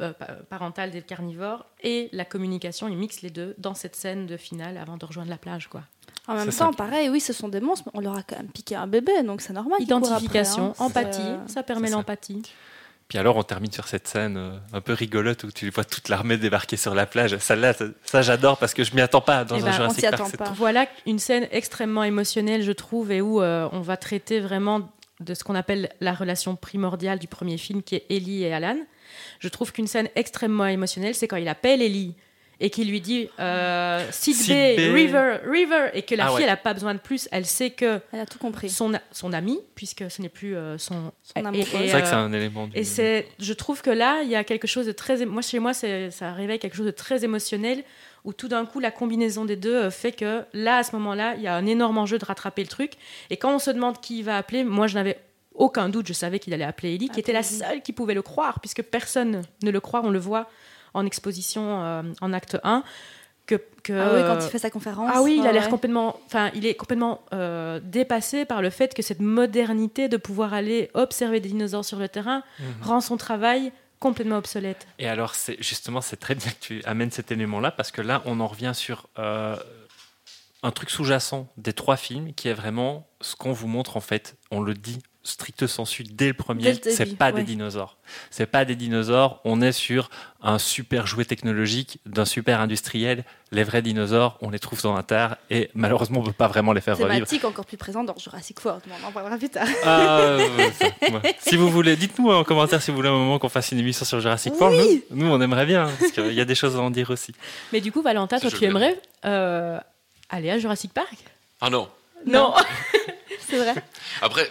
Speaker 3: euh, pa- parental des carnivores, et la communication. Ils mixent les deux dans cette scène de finale avant de rejoindre la plage. Quoi.
Speaker 2: En même temps,
Speaker 1: ça.
Speaker 2: pareil, oui, ce sont des monstres, mais on leur a quand même piqué un bébé, donc c'est normal. après,
Speaker 3: Identification,
Speaker 2: hein.
Speaker 3: empathie,
Speaker 2: euh,
Speaker 3: ça permet l'empathie.
Speaker 1: Puis alors, on termine sur cette scène euh, un peu rigolote où tu vois toute l'armée débarquer sur la plage. Celle-là, ça, ça, j'adore parce que je m'y attends pas dans
Speaker 3: Eh
Speaker 1: un
Speaker 3: ben,
Speaker 1: Jurassic Park.
Speaker 2: attend pas.
Speaker 3: Voilà une scène extrêmement émotionnelle, je trouve, et où euh, on va traiter vraiment de ce qu'on appelle la relation primordiale du premier film, qui est Ellie et Alan. Je trouve qu'une scène extrêmement émotionnelle, c'est quand il appelle Ellie et qu'il lui dit euh, Sid
Speaker 1: Sid
Speaker 3: Bay,
Speaker 1: Bay.
Speaker 3: River, River, et que la
Speaker 1: Ah
Speaker 3: fille,
Speaker 1: ouais.
Speaker 3: elle n'a pas besoin de plus, elle sait que
Speaker 2: Elle a tout compris.
Speaker 3: son, a- son ami, puisque ce n'est plus euh, son,
Speaker 2: Son
Speaker 3: et,
Speaker 1: C'est vrai que
Speaker 3: euh,
Speaker 1: c'est un élément du.
Speaker 3: et c'est, je trouve que là, il y a quelque chose de très, moi chez moi, c'est, ça réveille quelque chose de très émotionnel, où tout d'un coup, la combinaison des deux euh, fait que là, à ce moment-là, il y a un énorme enjeu de rattraper le truc. Et quand on se demande qui il va appeler, moi, je n'avais aucun doute, je savais qu'il allait appeler Ellie, qui était la seule qui pouvait le croire, puisque personne ne le croit. On le voit en exposition euh, en acte 1. Que, que,
Speaker 2: Ah oui, quand il fait sa conférence.
Speaker 3: ah oui, il a
Speaker 2: ouais,
Speaker 3: l'air
Speaker 2: ouais.
Speaker 3: complètement, enfin, il est complètement euh, dépassé par le fait que cette modernité de pouvoir aller observer des dinosaures sur le terrain
Speaker 1: Mhm.
Speaker 3: rend son travail complètement obsolète.
Speaker 1: Et alors, justement, c'est très bien que tu amènes cet élément-là parce que là, on en revient sur euh, un truc sous-jacent des trois films qui est vraiment ce qu'on vous montre en fait. On le dit stricte sensu dès le premier, c'est pas
Speaker 2: ouais.
Speaker 1: des dinosaures. C'est pas des dinosaures. On est sur un super jouet technologique d'un super industriel. Les vrais dinosaures, on les trouve dans la terre et malheureusement, on peut pas vraiment les faire revivre.
Speaker 2: Thématique encore plus présente dans Jurassic World, mais on en parlera plus tard.
Speaker 1: Ah, euh. Si vous voulez, dites-nous en commentaire si vous voulez un moment qu'on fasse une émission sur Jurassic World.
Speaker 2: Oui.
Speaker 1: Nous, nous, on aimerait bien, parce qu'il y a des choses à en dire aussi.
Speaker 3: Mais du coup, Valentin, toi, tu aimerais euh, aller à Jurassic Park?
Speaker 4: Ah non.
Speaker 3: Non.
Speaker 2: C'est vrai.
Speaker 4: Après,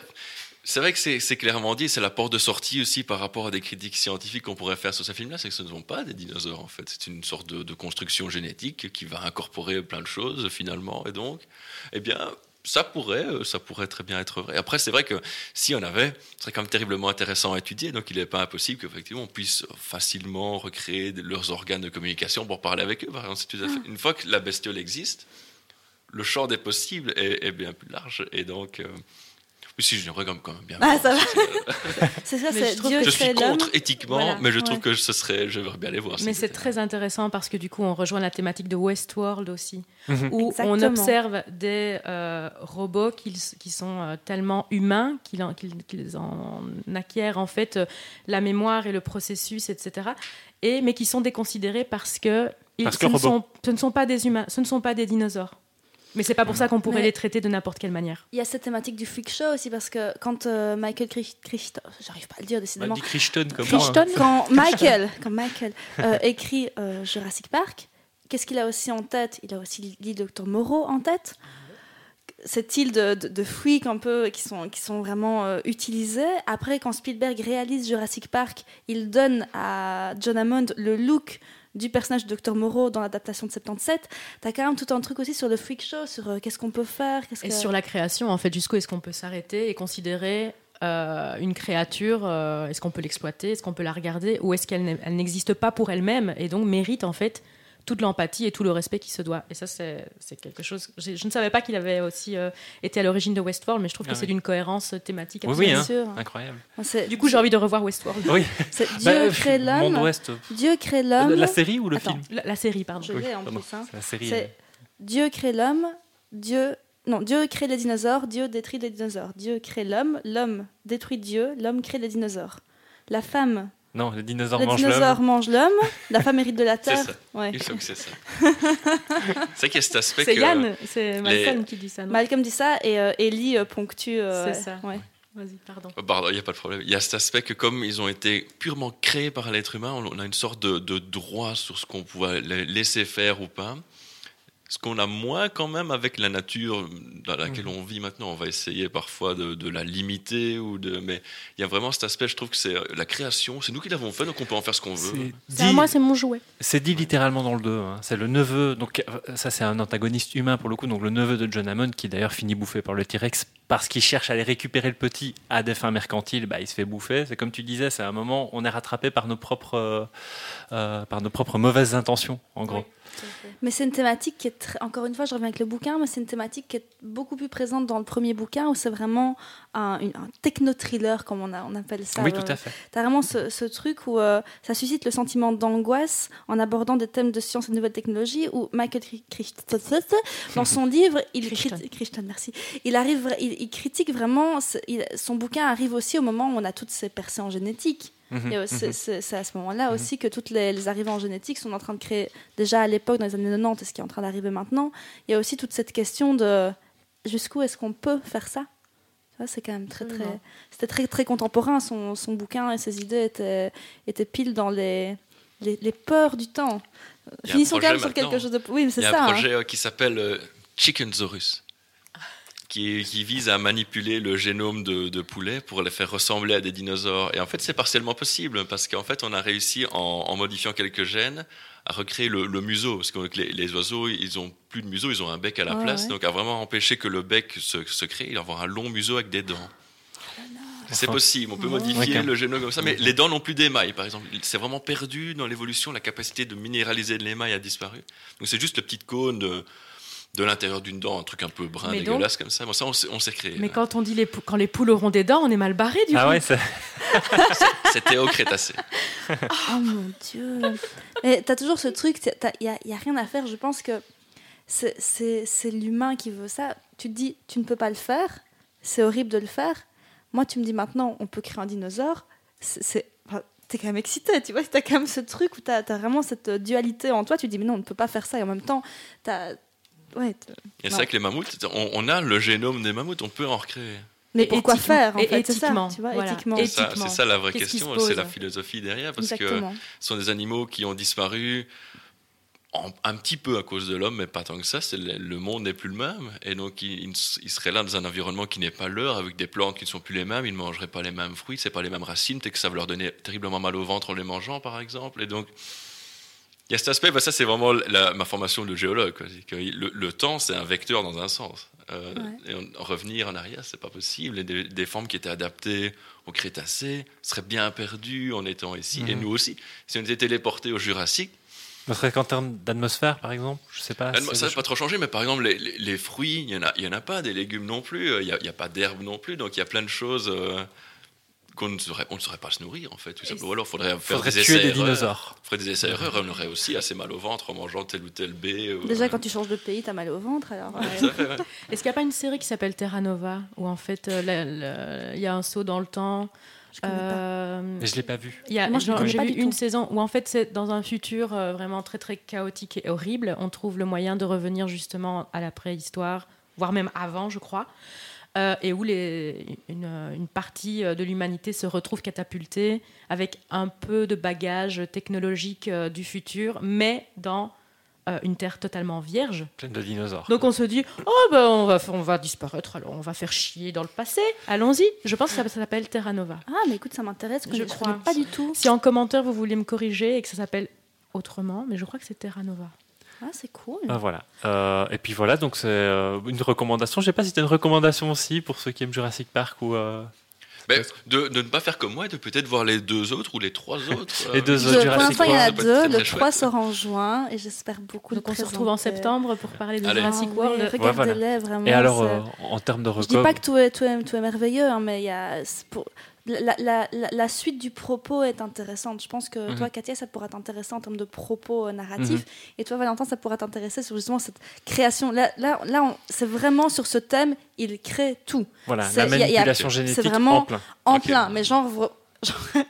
Speaker 4: c'est vrai que c'est clairement dit, c'est la porte de sortie aussi par rapport à des critiques scientifiques qu'on pourrait faire sur ce film-là, c'est que ce ne sont pas des dinosaures en fait. C'est une sorte de, de construction génétique qui va incorporer plein de choses finalement, et donc, eh bien. Ça pourrait, euh, ça pourrait très bien être vrai. Après, c'est vrai que si on avait, ce serait quand même terriblement intéressant à étudier. Donc, il n'est pas impossible qu'effectivement on puisse facilement recréer leurs organes de communication pour parler avec eux. Par exemple, c'est tout à fait- une fois que la bestiole existe, le champ des possibles est, est bien plus large. Et donc, euh, mais si, quand même, quand même bien.
Speaker 2: Ah, ça va.
Speaker 4: C'est-
Speaker 2: ça, c'est
Speaker 3: je
Speaker 2: Dieu
Speaker 4: je suis contre éthiquement,
Speaker 3: Voilà.
Speaker 4: mais je trouve
Speaker 2: Ouais.
Speaker 4: que ce serait, j'aimerais bien les voir.
Speaker 3: Mais c'est très intéressant parce que du coup, on rejoint la thématique de Westworld aussi,
Speaker 1: Mhm.
Speaker 3: où on observe des euh, robots qui, qui sont euh, tellement humains qu'ils en, acquièrent en fait euh, la mémoire et le processus, etc. Et, mais qui sont déconsidérés parce que, ils-
Speaker 1: Parce
Speaker 3: ce,
Speaker 1: que
Speaker 3: ne
Speaker 1: robots.
Speaker 3: sont, ce ne sont pas des humains, ce ne sont pas des dinosaures. Mais c'est pas pour ça qu'on pourrait
Speaker 2: Mais-
Speaker 3: les traiter de n'importe quelle manière.
Speaker 2: Il y a cette thématique du freak show aussi, parce que quand euh, Michael Crichton, j'arrive pas à le dire
Speaker 1: Bah,
Speaker 2: décidément,
Speaker 1: dit Crichton comme moi. hein.
Speaker 3: Crichton
Speaker 2: quand Michael, quand Michael euh, écrit euh, Jurassic Park, qu'est-ce qu'il a aussi en tête? Il a aussi l'île Dr Moreau en tête. Cette île de, de, de freaks un peu qui sont, qui sont vraiment euh, utilisés. Après, quand Spielberg réalise Jurassic Park, il donne à John Hammond le look du personnage de Dr Moreau dans l'adaptation de 77. T'as quand même tout un truc aussi sur le freak show, sur euh, qu'est-ce qu'on peut faire.
Speaker 3: Et
Speaker 2: que-
Speaker 3: sur la création, en fait, jusqu'où est-ce qu'on peut s'arrêter et considérer euh, une créature euh, Est-ce qu'on peut l'exploiter Est-ce qu'on peut la regarder Ou est-ce qu'elle n'existe pas pour elle-même et donc mérite en fait toute l'empathie et tout le respect qui se doit Et ça, c'est quelque chose. Je ne savais pas qu'il avait aussi euh, été à l'origine de Westworld, mais je trouve
Speaker 1: Ah
Speaker 3: que c'est
Speaker 1: oui.
Speaker 3: d'une cohérence thématique.
Speaker 1: Oui,
Speaker 3: absolue.
Speaker 1: oui,
Speaker 2: Bien
Speaker 1: hein.
Speaker 2: sûr.
Speaker 1: Incroyable.
Speaker 3: Du coup, j'ai envie de revoir Westworld.
Speaker 1: Oui.
Speaker 2: c'est Dieu
Speaker 1: Bah,
Speaker 2: crée
Speaker 1: Monde
Speaker 2: l'homme.
Speaker 1: Ouest.
Speaker 2: Dieu crée l'homme.
Speaker 1: La série ou le
Speaker 2: Attends.
Speaker 1: film
Speaker 3: La, la série, pardon.
Speaker 2: Je
Speaker 1: Oui,
Speaker 2: l'ai en
Speaker 1: pardon.
Speaker 2: plus. hein.
Speaker 1: La série.
Speaker 2: Dieu crée l'homme, Dieu non, Dieu crée les dinosaures, Dieu détruit les dinosaures. Dieu crée l'homme, l'homme détruit Dieu, l'homme crée les dinosaures. La femme,
Speaker 1: Non, le dinosaure
Speaker 2: le
Speaker 1: mange
Speaker 2: dinosaure
Speaker 1: l'homme.
Speaker 2: mange l'homme, la femme hérite de la
Speaker 4: C'est
Speaker 2: terre.
Speaker 4: ça.
Speaker 2: Ouais.
Speaker 4: Il que c'est ça. c'est qu'il y a cet aspect
Speaker 3: C'est
Speaker 4: que.
Speaker 3: Yann, c'est Malcolm qui dit ça. non
Speaker 2: Malcolm dit ça et euh, Ellie euh, ponctue. euh,
Speaker 3: C'est ça.
Speaker 2: ouais.
Speaker 3: Vas-y, pardon.
Speaker 4: Oh, Pardon, il n'y a pas de problème. Il y a cet aspect que comme ils ont été purement créés par l'être humain, on a une sorte de, de droit sur ce qu'on pouvait la- laisser faire ou pas. Ce qu'on a moins quand même avec la nature dans laquelle
Speaker 1: Mhm.
Speaker 4: on vit maintenant. On va essayer parfois de, de la limiter ou de, mais il y a vraiment cet aspect. Je trouve que c'est la création. C'est nous qui l'avons fait, donc on peut en faire ce qu'on veut.
Speaker 1: Dit-
Speaker 3: moi, c'est mon jouet.
Speaker 1: C'est dit littéralement dans le 2. hein. C'est le neveu, donc euh, ça c'est un antagoniste humain pour le coup, donc le neveu de John Hammond qui d'ailleurs finit bouffé par le T-Rex parce qu'il cherche à aller récupérer le petit à des fins mercantiles, bah, il se fait bouffer. C'est comme tu disais, c'est un moment on est rattrapé par nos propres, euh, euh, par nos propres mauvaises intentions en gros.
Speaker 2: Mais c'est une thématique qui est très... encore une fois, je reviens avec le bouquin, mais c'est une thématique qui est beaucoup plus présente dans le premier bouquin où c'est vraiment un, techno-thriller, comme on, a- on appelle ça.
Speaker 1: oui, tout à fait.
Speaker 2: T'as vraiment ce, ce truc où euh, ça suscite le sentiment d'angoisse en abordant des thèmes de science et de nouvelles technologies. Où Michael Cri- Crichton, dans son livre, il
Speaker 3: Crichton,
Speaker 2: merci. Il arrive, il, il critique vraiment. il- son bouquin arrive aussi au moment où on a toutes ces percées en génétique.
Speaker 1: Mhm,
Speaker 2: Et euh, c'est
Speaker 1: mhm.
Speaker 2: c'est- à ce moment-là
Speaker 1: Mhm.
Speaker 2: aussi que toutes les, les arrivées en génétique sont en train de créer, déjà à l'époque, dans les années 90, et ce qui est en train d'arriver maintenant, il y a aussi toute cette question de jusqu'où est-ce qu'on peut faire ça? C'est quand même très, très. C'était très, très contemporain. Son, son bouquin et ses idées étaient, étaient pile dans les, les, les peurs du temps.
Speaker 4: Il y a un
Speaker 2: Finissons quand même
Speaker 4: projet
Speaker 2: sur quelque
Speaker 4: maintenant.
Speaker 2: chose de. Oui, mais c'est
Speaker 4: Il y a
Speaker 2: ça.
Speaker 4: un
Speaker 2: hein.
Speaker 4: projet euh, qui s'appelle euh, Chickensaurus, qui, qui vise à manipuler le génome de, de poulets pour les faire ressembler à des dinosaures. Et en fait, c'est partiellement possible parce qu'en fait, on a réussi en, en modifiant quelques gènes à recréer le, le museau. Parce que les, les oiseaux, ils ont plus de museau, ils ont un bec à la
Speaker 2: Ouais,
Speaker 4: place.
Speaker 2: ouais.
Speaker 4: Donc, à vraiment empêcher que le bec se, se crée, il va avoir un long museau avec des dents. C'est
Speaker 1: Enfin,
Speaker 4: possible, on peut modifier
Speaker 1: Ouais,
Speaker 4: le génome comme ça, mais les dents n'ont plus d'émail, par exemple. C'est vraiment perdu dans l'évolution, la capacité de minéraliser de l'émail a disparu. Donc c'est juste le petit cône de, de l'intérieur d'une dent, un truc un peu brun,
Speaker 3: Mais donc-
Speaker 4: dégueulasse comme ça. Bon, ça, on s'est- créé.
Speaker 3: Mais quand on dit les quand les poules auront des dents, on est mal barré du
Speaker 1: Ah
Speaker 3: coup.
Speaker 1: ouais, c'est-
Speaker 4: C'était au Crétacé.
Speaker 2: Oh mon dieu. Mais t'as toujours ce truc, il n'y a, y a rien à faire. Je pense que c'est- c'est c'est l'humain qui veut ça. Tu te dis, tu ne peux pas le faire, c'est horrible de le faire, Moi, tu me dis maintenant, on peut créer un dinosaure. C'est, t'es quand même excité, tu vois. T'as quand même ce truc où t'as, t'as vraiment cette dualité en toi. Tu dis, mais non, on ne peut pas faire ça. Et en même temps, t'as. Ouais.
Speaker 4: Et c'est vrai que les mammouths, on, on a le génome des mammouths, on peut en recréer.
Speaker 2: Mais
Speaker 3: Et
Speaker 2: pourquoi
Speaker 3: éthiquement-
Speaker 2: faire en
Speaker 3: et
Speaker 2: fait, c'est ça,
Speaker 3: éthiquement,
Speaker 2: tu vois,
Speaker 3: voilà.
Speaker 2: éthiquement.
Speaker 4: C'est ça-
Speaker 3: Éthiquement.
Speaker 4: C'est ça la vraie question, c'est la philosophie derrière, parce que ce sont des animaux qui ont disparu en- un petit peu à cause de l'homme, mais pas tant que ça. C'est le, le monde n'est plus le même, et donc ils seraient là dans un environnement qui n'est pas leur, avec des plantes qui ne sont plus les mêmes. Ils ne mangeraient pas les mêmes fruits, c'est pas les mêmes racines, peut-être que ça va leur donner terriblement mal au ventre en les mangeant, par exemple. Et donc il y a cet aspect, bah, ça c'est vraiment la- ma formation de géologue. quoi. C'est que le, le temps, c'est un vecteur dans un sens. Euh,
Speaker 2: Ouais.
Speaker 4: Et revenir en arrière, c'est pas possible. Et des, des formes qui étaient adaptées au Crétacé seraient bien perdues en étant ici. Et
Speaker 1: Mhm.
Speaker 4: nous aussi, si on était téléportés au Jurassique,
Speaker 1: Ne serait qu'en termes d'atmosphère, par exemple, je sais pas.
Speaker 4: ça n'a pas trop changé. Mais par exemple, les, les- les fruits, il n'y en, en a pas, des légumes non plus. Il n'y a, il y a pas d'herbe non plus. Donc il y a plein de choses euh, qu'on ne saurait, on ne saurait pas se nourrir, en fait. Tout simplement. Ou alors, il faudrait faire
Speaker 1: Faudrait
Speaker 4: des
Speaker 1: tuer des dinosaures.
Speaker 4: On ferait des essais-erreurs, on aurait aussi assez mal au ventre en mangeant tel ou tel baie. ou-
Speaker 2: Déjà, quand tu changes de pays, t'as mal au ventre. Alors,
Speaker 3: Ouais. Est-ce qu'il n'y a pas une série qui s'appelle Terra Nova où en fait euh, il y a un saut dans le temps
Speaker 2: je
Speaker 3: euh,
Speaker 1: Mais je l'ai pas vu.
Speaker 3: il y a-
Speaker 2: Moi, je
Speaker 3: J'ai
Speaker 2: pas
Speaker 3: vu une
Speaker 2: tout.
Speaker 3: saison où en fait c'est dans un futur euh, vraiment très très chaotique et horrible. On trouve le moyen de revenir justement à la préhistoire, voire même avant, je crois, euh, et où les, une, une partie euh, de l'humanité se retrouve catapultée avec un peu de bagage technologique euh, du futur, mais dans euh, une terre totalement vierge.
Speaker 1: Plein de dinosaures.
Speaker 3: Donc on se dit, oh ben on va, on va disparaître, alors on va faire chier dans le passé. Allons-y. Je pense que ça, ça s'appelle Terra Nova.
Speaker 2: Ah, mais écoute, ça m'intéresse. Je,
Speaker 3: Je
Speaker 2: je
Speaker 3: crois.
Speaker 2: pas du tout.
Speaker 3: Si en commentaire vous voulez me corriger et que ça s'appelle autrement, mais je crois que c'est Terra Nova.
Speaker 2: Ah, c'est cool.
Speaker 1: Ah, voilà. Euh, et puis voilà, donc c'est euh, une recommandation. Je sais pas si tu as une recommandation aussi pour ceux qui aiment Jurassic Park ou. euh,
Speaker 4: Mais de, de ne pas faire comme moi et de peut-être voir les deux autres ou les trois autres.
Speaker 1: Les deux autres
Speaker 2: pour
Speaker 1: Jurassic
Speaker 2: l'instant, il y en a deux. Le
Speaker 4: très
Speaker 2: 3
Speaker 4: chouette.
Speaker 2: sort en juin et j'espère beaucoup
Speaker 3: Donc
Speaker 2: de
Speaker 3: on se retrouve en septembre pour parler de
Speaker 4: Allez.
Speaker 3: Jurassic
Speaker 2: Ah
Speaker 3: World.
Speaker 2: ouais,
Speaker 1: Ouais, voilà.
Speaker 2: Regardez-les vraiment.
Speaker 1: Et alors, euh, en termes de
Speaker 2: Je dis pas que tout est, tout est, tout est merveilleux, hein, mais il y a, pour, la, la, la, la suite du propos est intéressante. Je pense que
Speaker 1: Mhm.
Speaker 2: toi, Katia, ça pourra t'intéresser en termes de propos euh, narratifs. Et toi, Valentin, ça pourra t'intéresser sur justement cette création. Là, là, là c'est vraiment sur ce thème, il crée tout.
Speaker 1: voilà, la
Speaker 2: il y a- y a-
Speaker 1: manipulation
Speaker 2: c'est
Speaker 1: génétique
Speaker 2: vraiment-
Speaker 1: en plein.
Speaker 2: En
Speaker 4: Ok.
Speaker 2: plein, mais genre. genre-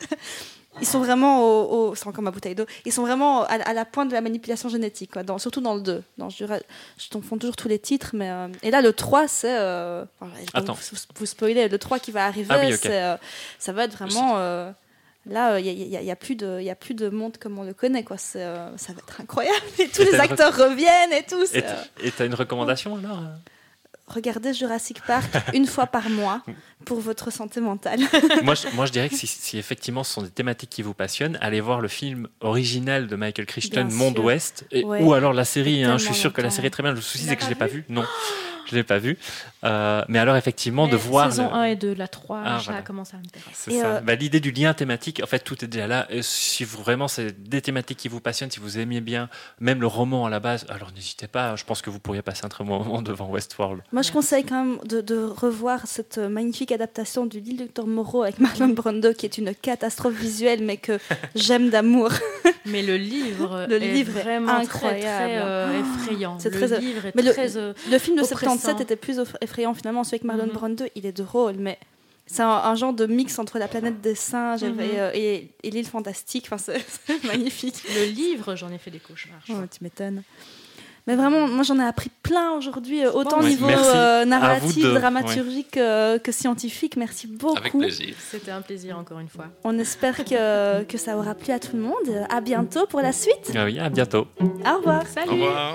Speaker 2: Ils sont vraiment au, au- c'est encore ma bouteille d'eau. Ils sont vraiment à, à la pointe de la manipulation génétique, quoi, dans, surtout dans le 2. Dans, je, je confonds toujours tous les titres, mais euh, et là le 3 c'est euh,
Speaker 1: Attends.
Speaker 2: vous, vous spoiler le 3 qui va arriver,
Speaker 1: Ah oui,
Speaker 2: euh, ça va être vraiment là il y, a- a- a plus de il y a plus de monde comme on le connaît quoi, ça va être incroyable et tous
Speaker 1: Et
Speaker 2: les
Speaker 1: une
Speaker 2: acteurs reviennent et tout.
Speaker 1: Et tu as une recommandation alors
Speaker 2: regardez Jurassic Park une fois par mois pour votre santé mentale.
Speaker 1: moi, je, moi, je dirais que si, si effectivement ce sont des thématiques qui vous passionnent, allez voir le film original de Michael Crichton, Monde. Ouest, et-
Speaker 2: Ouais.
Speaker 1: ou alors la série. hein, je suis sûr que la série est très bien. Le souci, c'est que je
Speaker 3: pas
Speaker 1: l'ai pas
Speaker 3: vu.
Speaker 1: Non, je l'ai pas vu. Euh, mais alors, effectivement, de voir.
Speaker 3: Saison
Speaker 1: le-
Speaker 3: 1 et 2, la 3,
Speaker 1: Ah,
Speaker 3: ça
Speaker 1: voilà.
Speaker 3: commence à m'intéresser.
Speaker 1: C'est ça.
Speaker 2: euh,
Speaker 1: Bah, L'idée du lien thématique, en fait, tout est déjà là. Et si vous, vraiment c'est des thématiques qui vous passionnent, si vous aimiez bien, même le roman à la base, alors n'hésitez pas. Je pense que vous pourriez passer un très bon moment devant Westworld.
Speaker 2: Moi, je conseille quand même de, de revoir cette magnifique adaptation du L'île du Docteur Moreau avec Marlon Brando, qui est une catastrophe visuelle, mais que j'aime d'amour.
Speaker 3: Mais le livre,
Speaker 2: Le
Speaker 3: est
Speaker 2: livre est
Speaker 3: vraiment très, très
Speaker 2: incroyable.
Speaker 3: euh, effrayant.
Speaker 2: C'est
Speaker 3: le
Speaker 2: très-
Speaker 3: livre est
Speaker 2: mais le-
Speaker 3: très... euh,
Speaker 2: Le film de
Speaker 3: Oppressant.
Speaker 2: 77 était plus effrayant finalement. Celui avec Marlon
Speaker 3: Mhm.
Speaker 2: Brando, il est drôle, mais c'est un, un genre de mix entre la planète des singes et-
Speaker 3: Mhm.
Speaker 2: et, euh, et, et l'île fantastique. Enfin, c'est magnifique.
Speaker 3: le livre, j'en ai fait des cauchemars. je
Speaker 2: Oh,
Speaker 3: crois.
Speaker 2: tu m'étonnes. Mais vraiment, moi j'en ai appris plein aujourd'hui, euh, autant au
Speaker 1: Ouais,
Speaker 2: niveau euh, narratif, dramaturgique euh, que scientifique. Merci beaucoup.
Speaker 4: Avec plaisir.
Speaker 3: C'était un plaisir encore une fois.
Speaker 2: On espère que, que ça aura plu à tout le monde. À bientôt pour la suite.
Speaker 1: Ah oui, à bientôt.
Speaker 2: Au revoir.
Speaker 3: Salut
Speaker 4: Au revoir.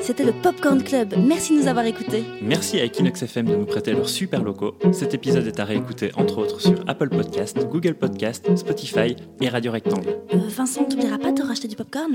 Speaker 2: C'était le Popcorn Club. Merci de nous avoir écoutés.
Speaker 1: Merci à Equinox FM de nous prêter leurs super locaux. Cet épisode est à réécouter entre autres sur Apple Podcast, Google Podcast, Spotify et Radio Rectangle.
Speaker 2: Euh, Vincent, t'oublieras pas de racheter du popcorn?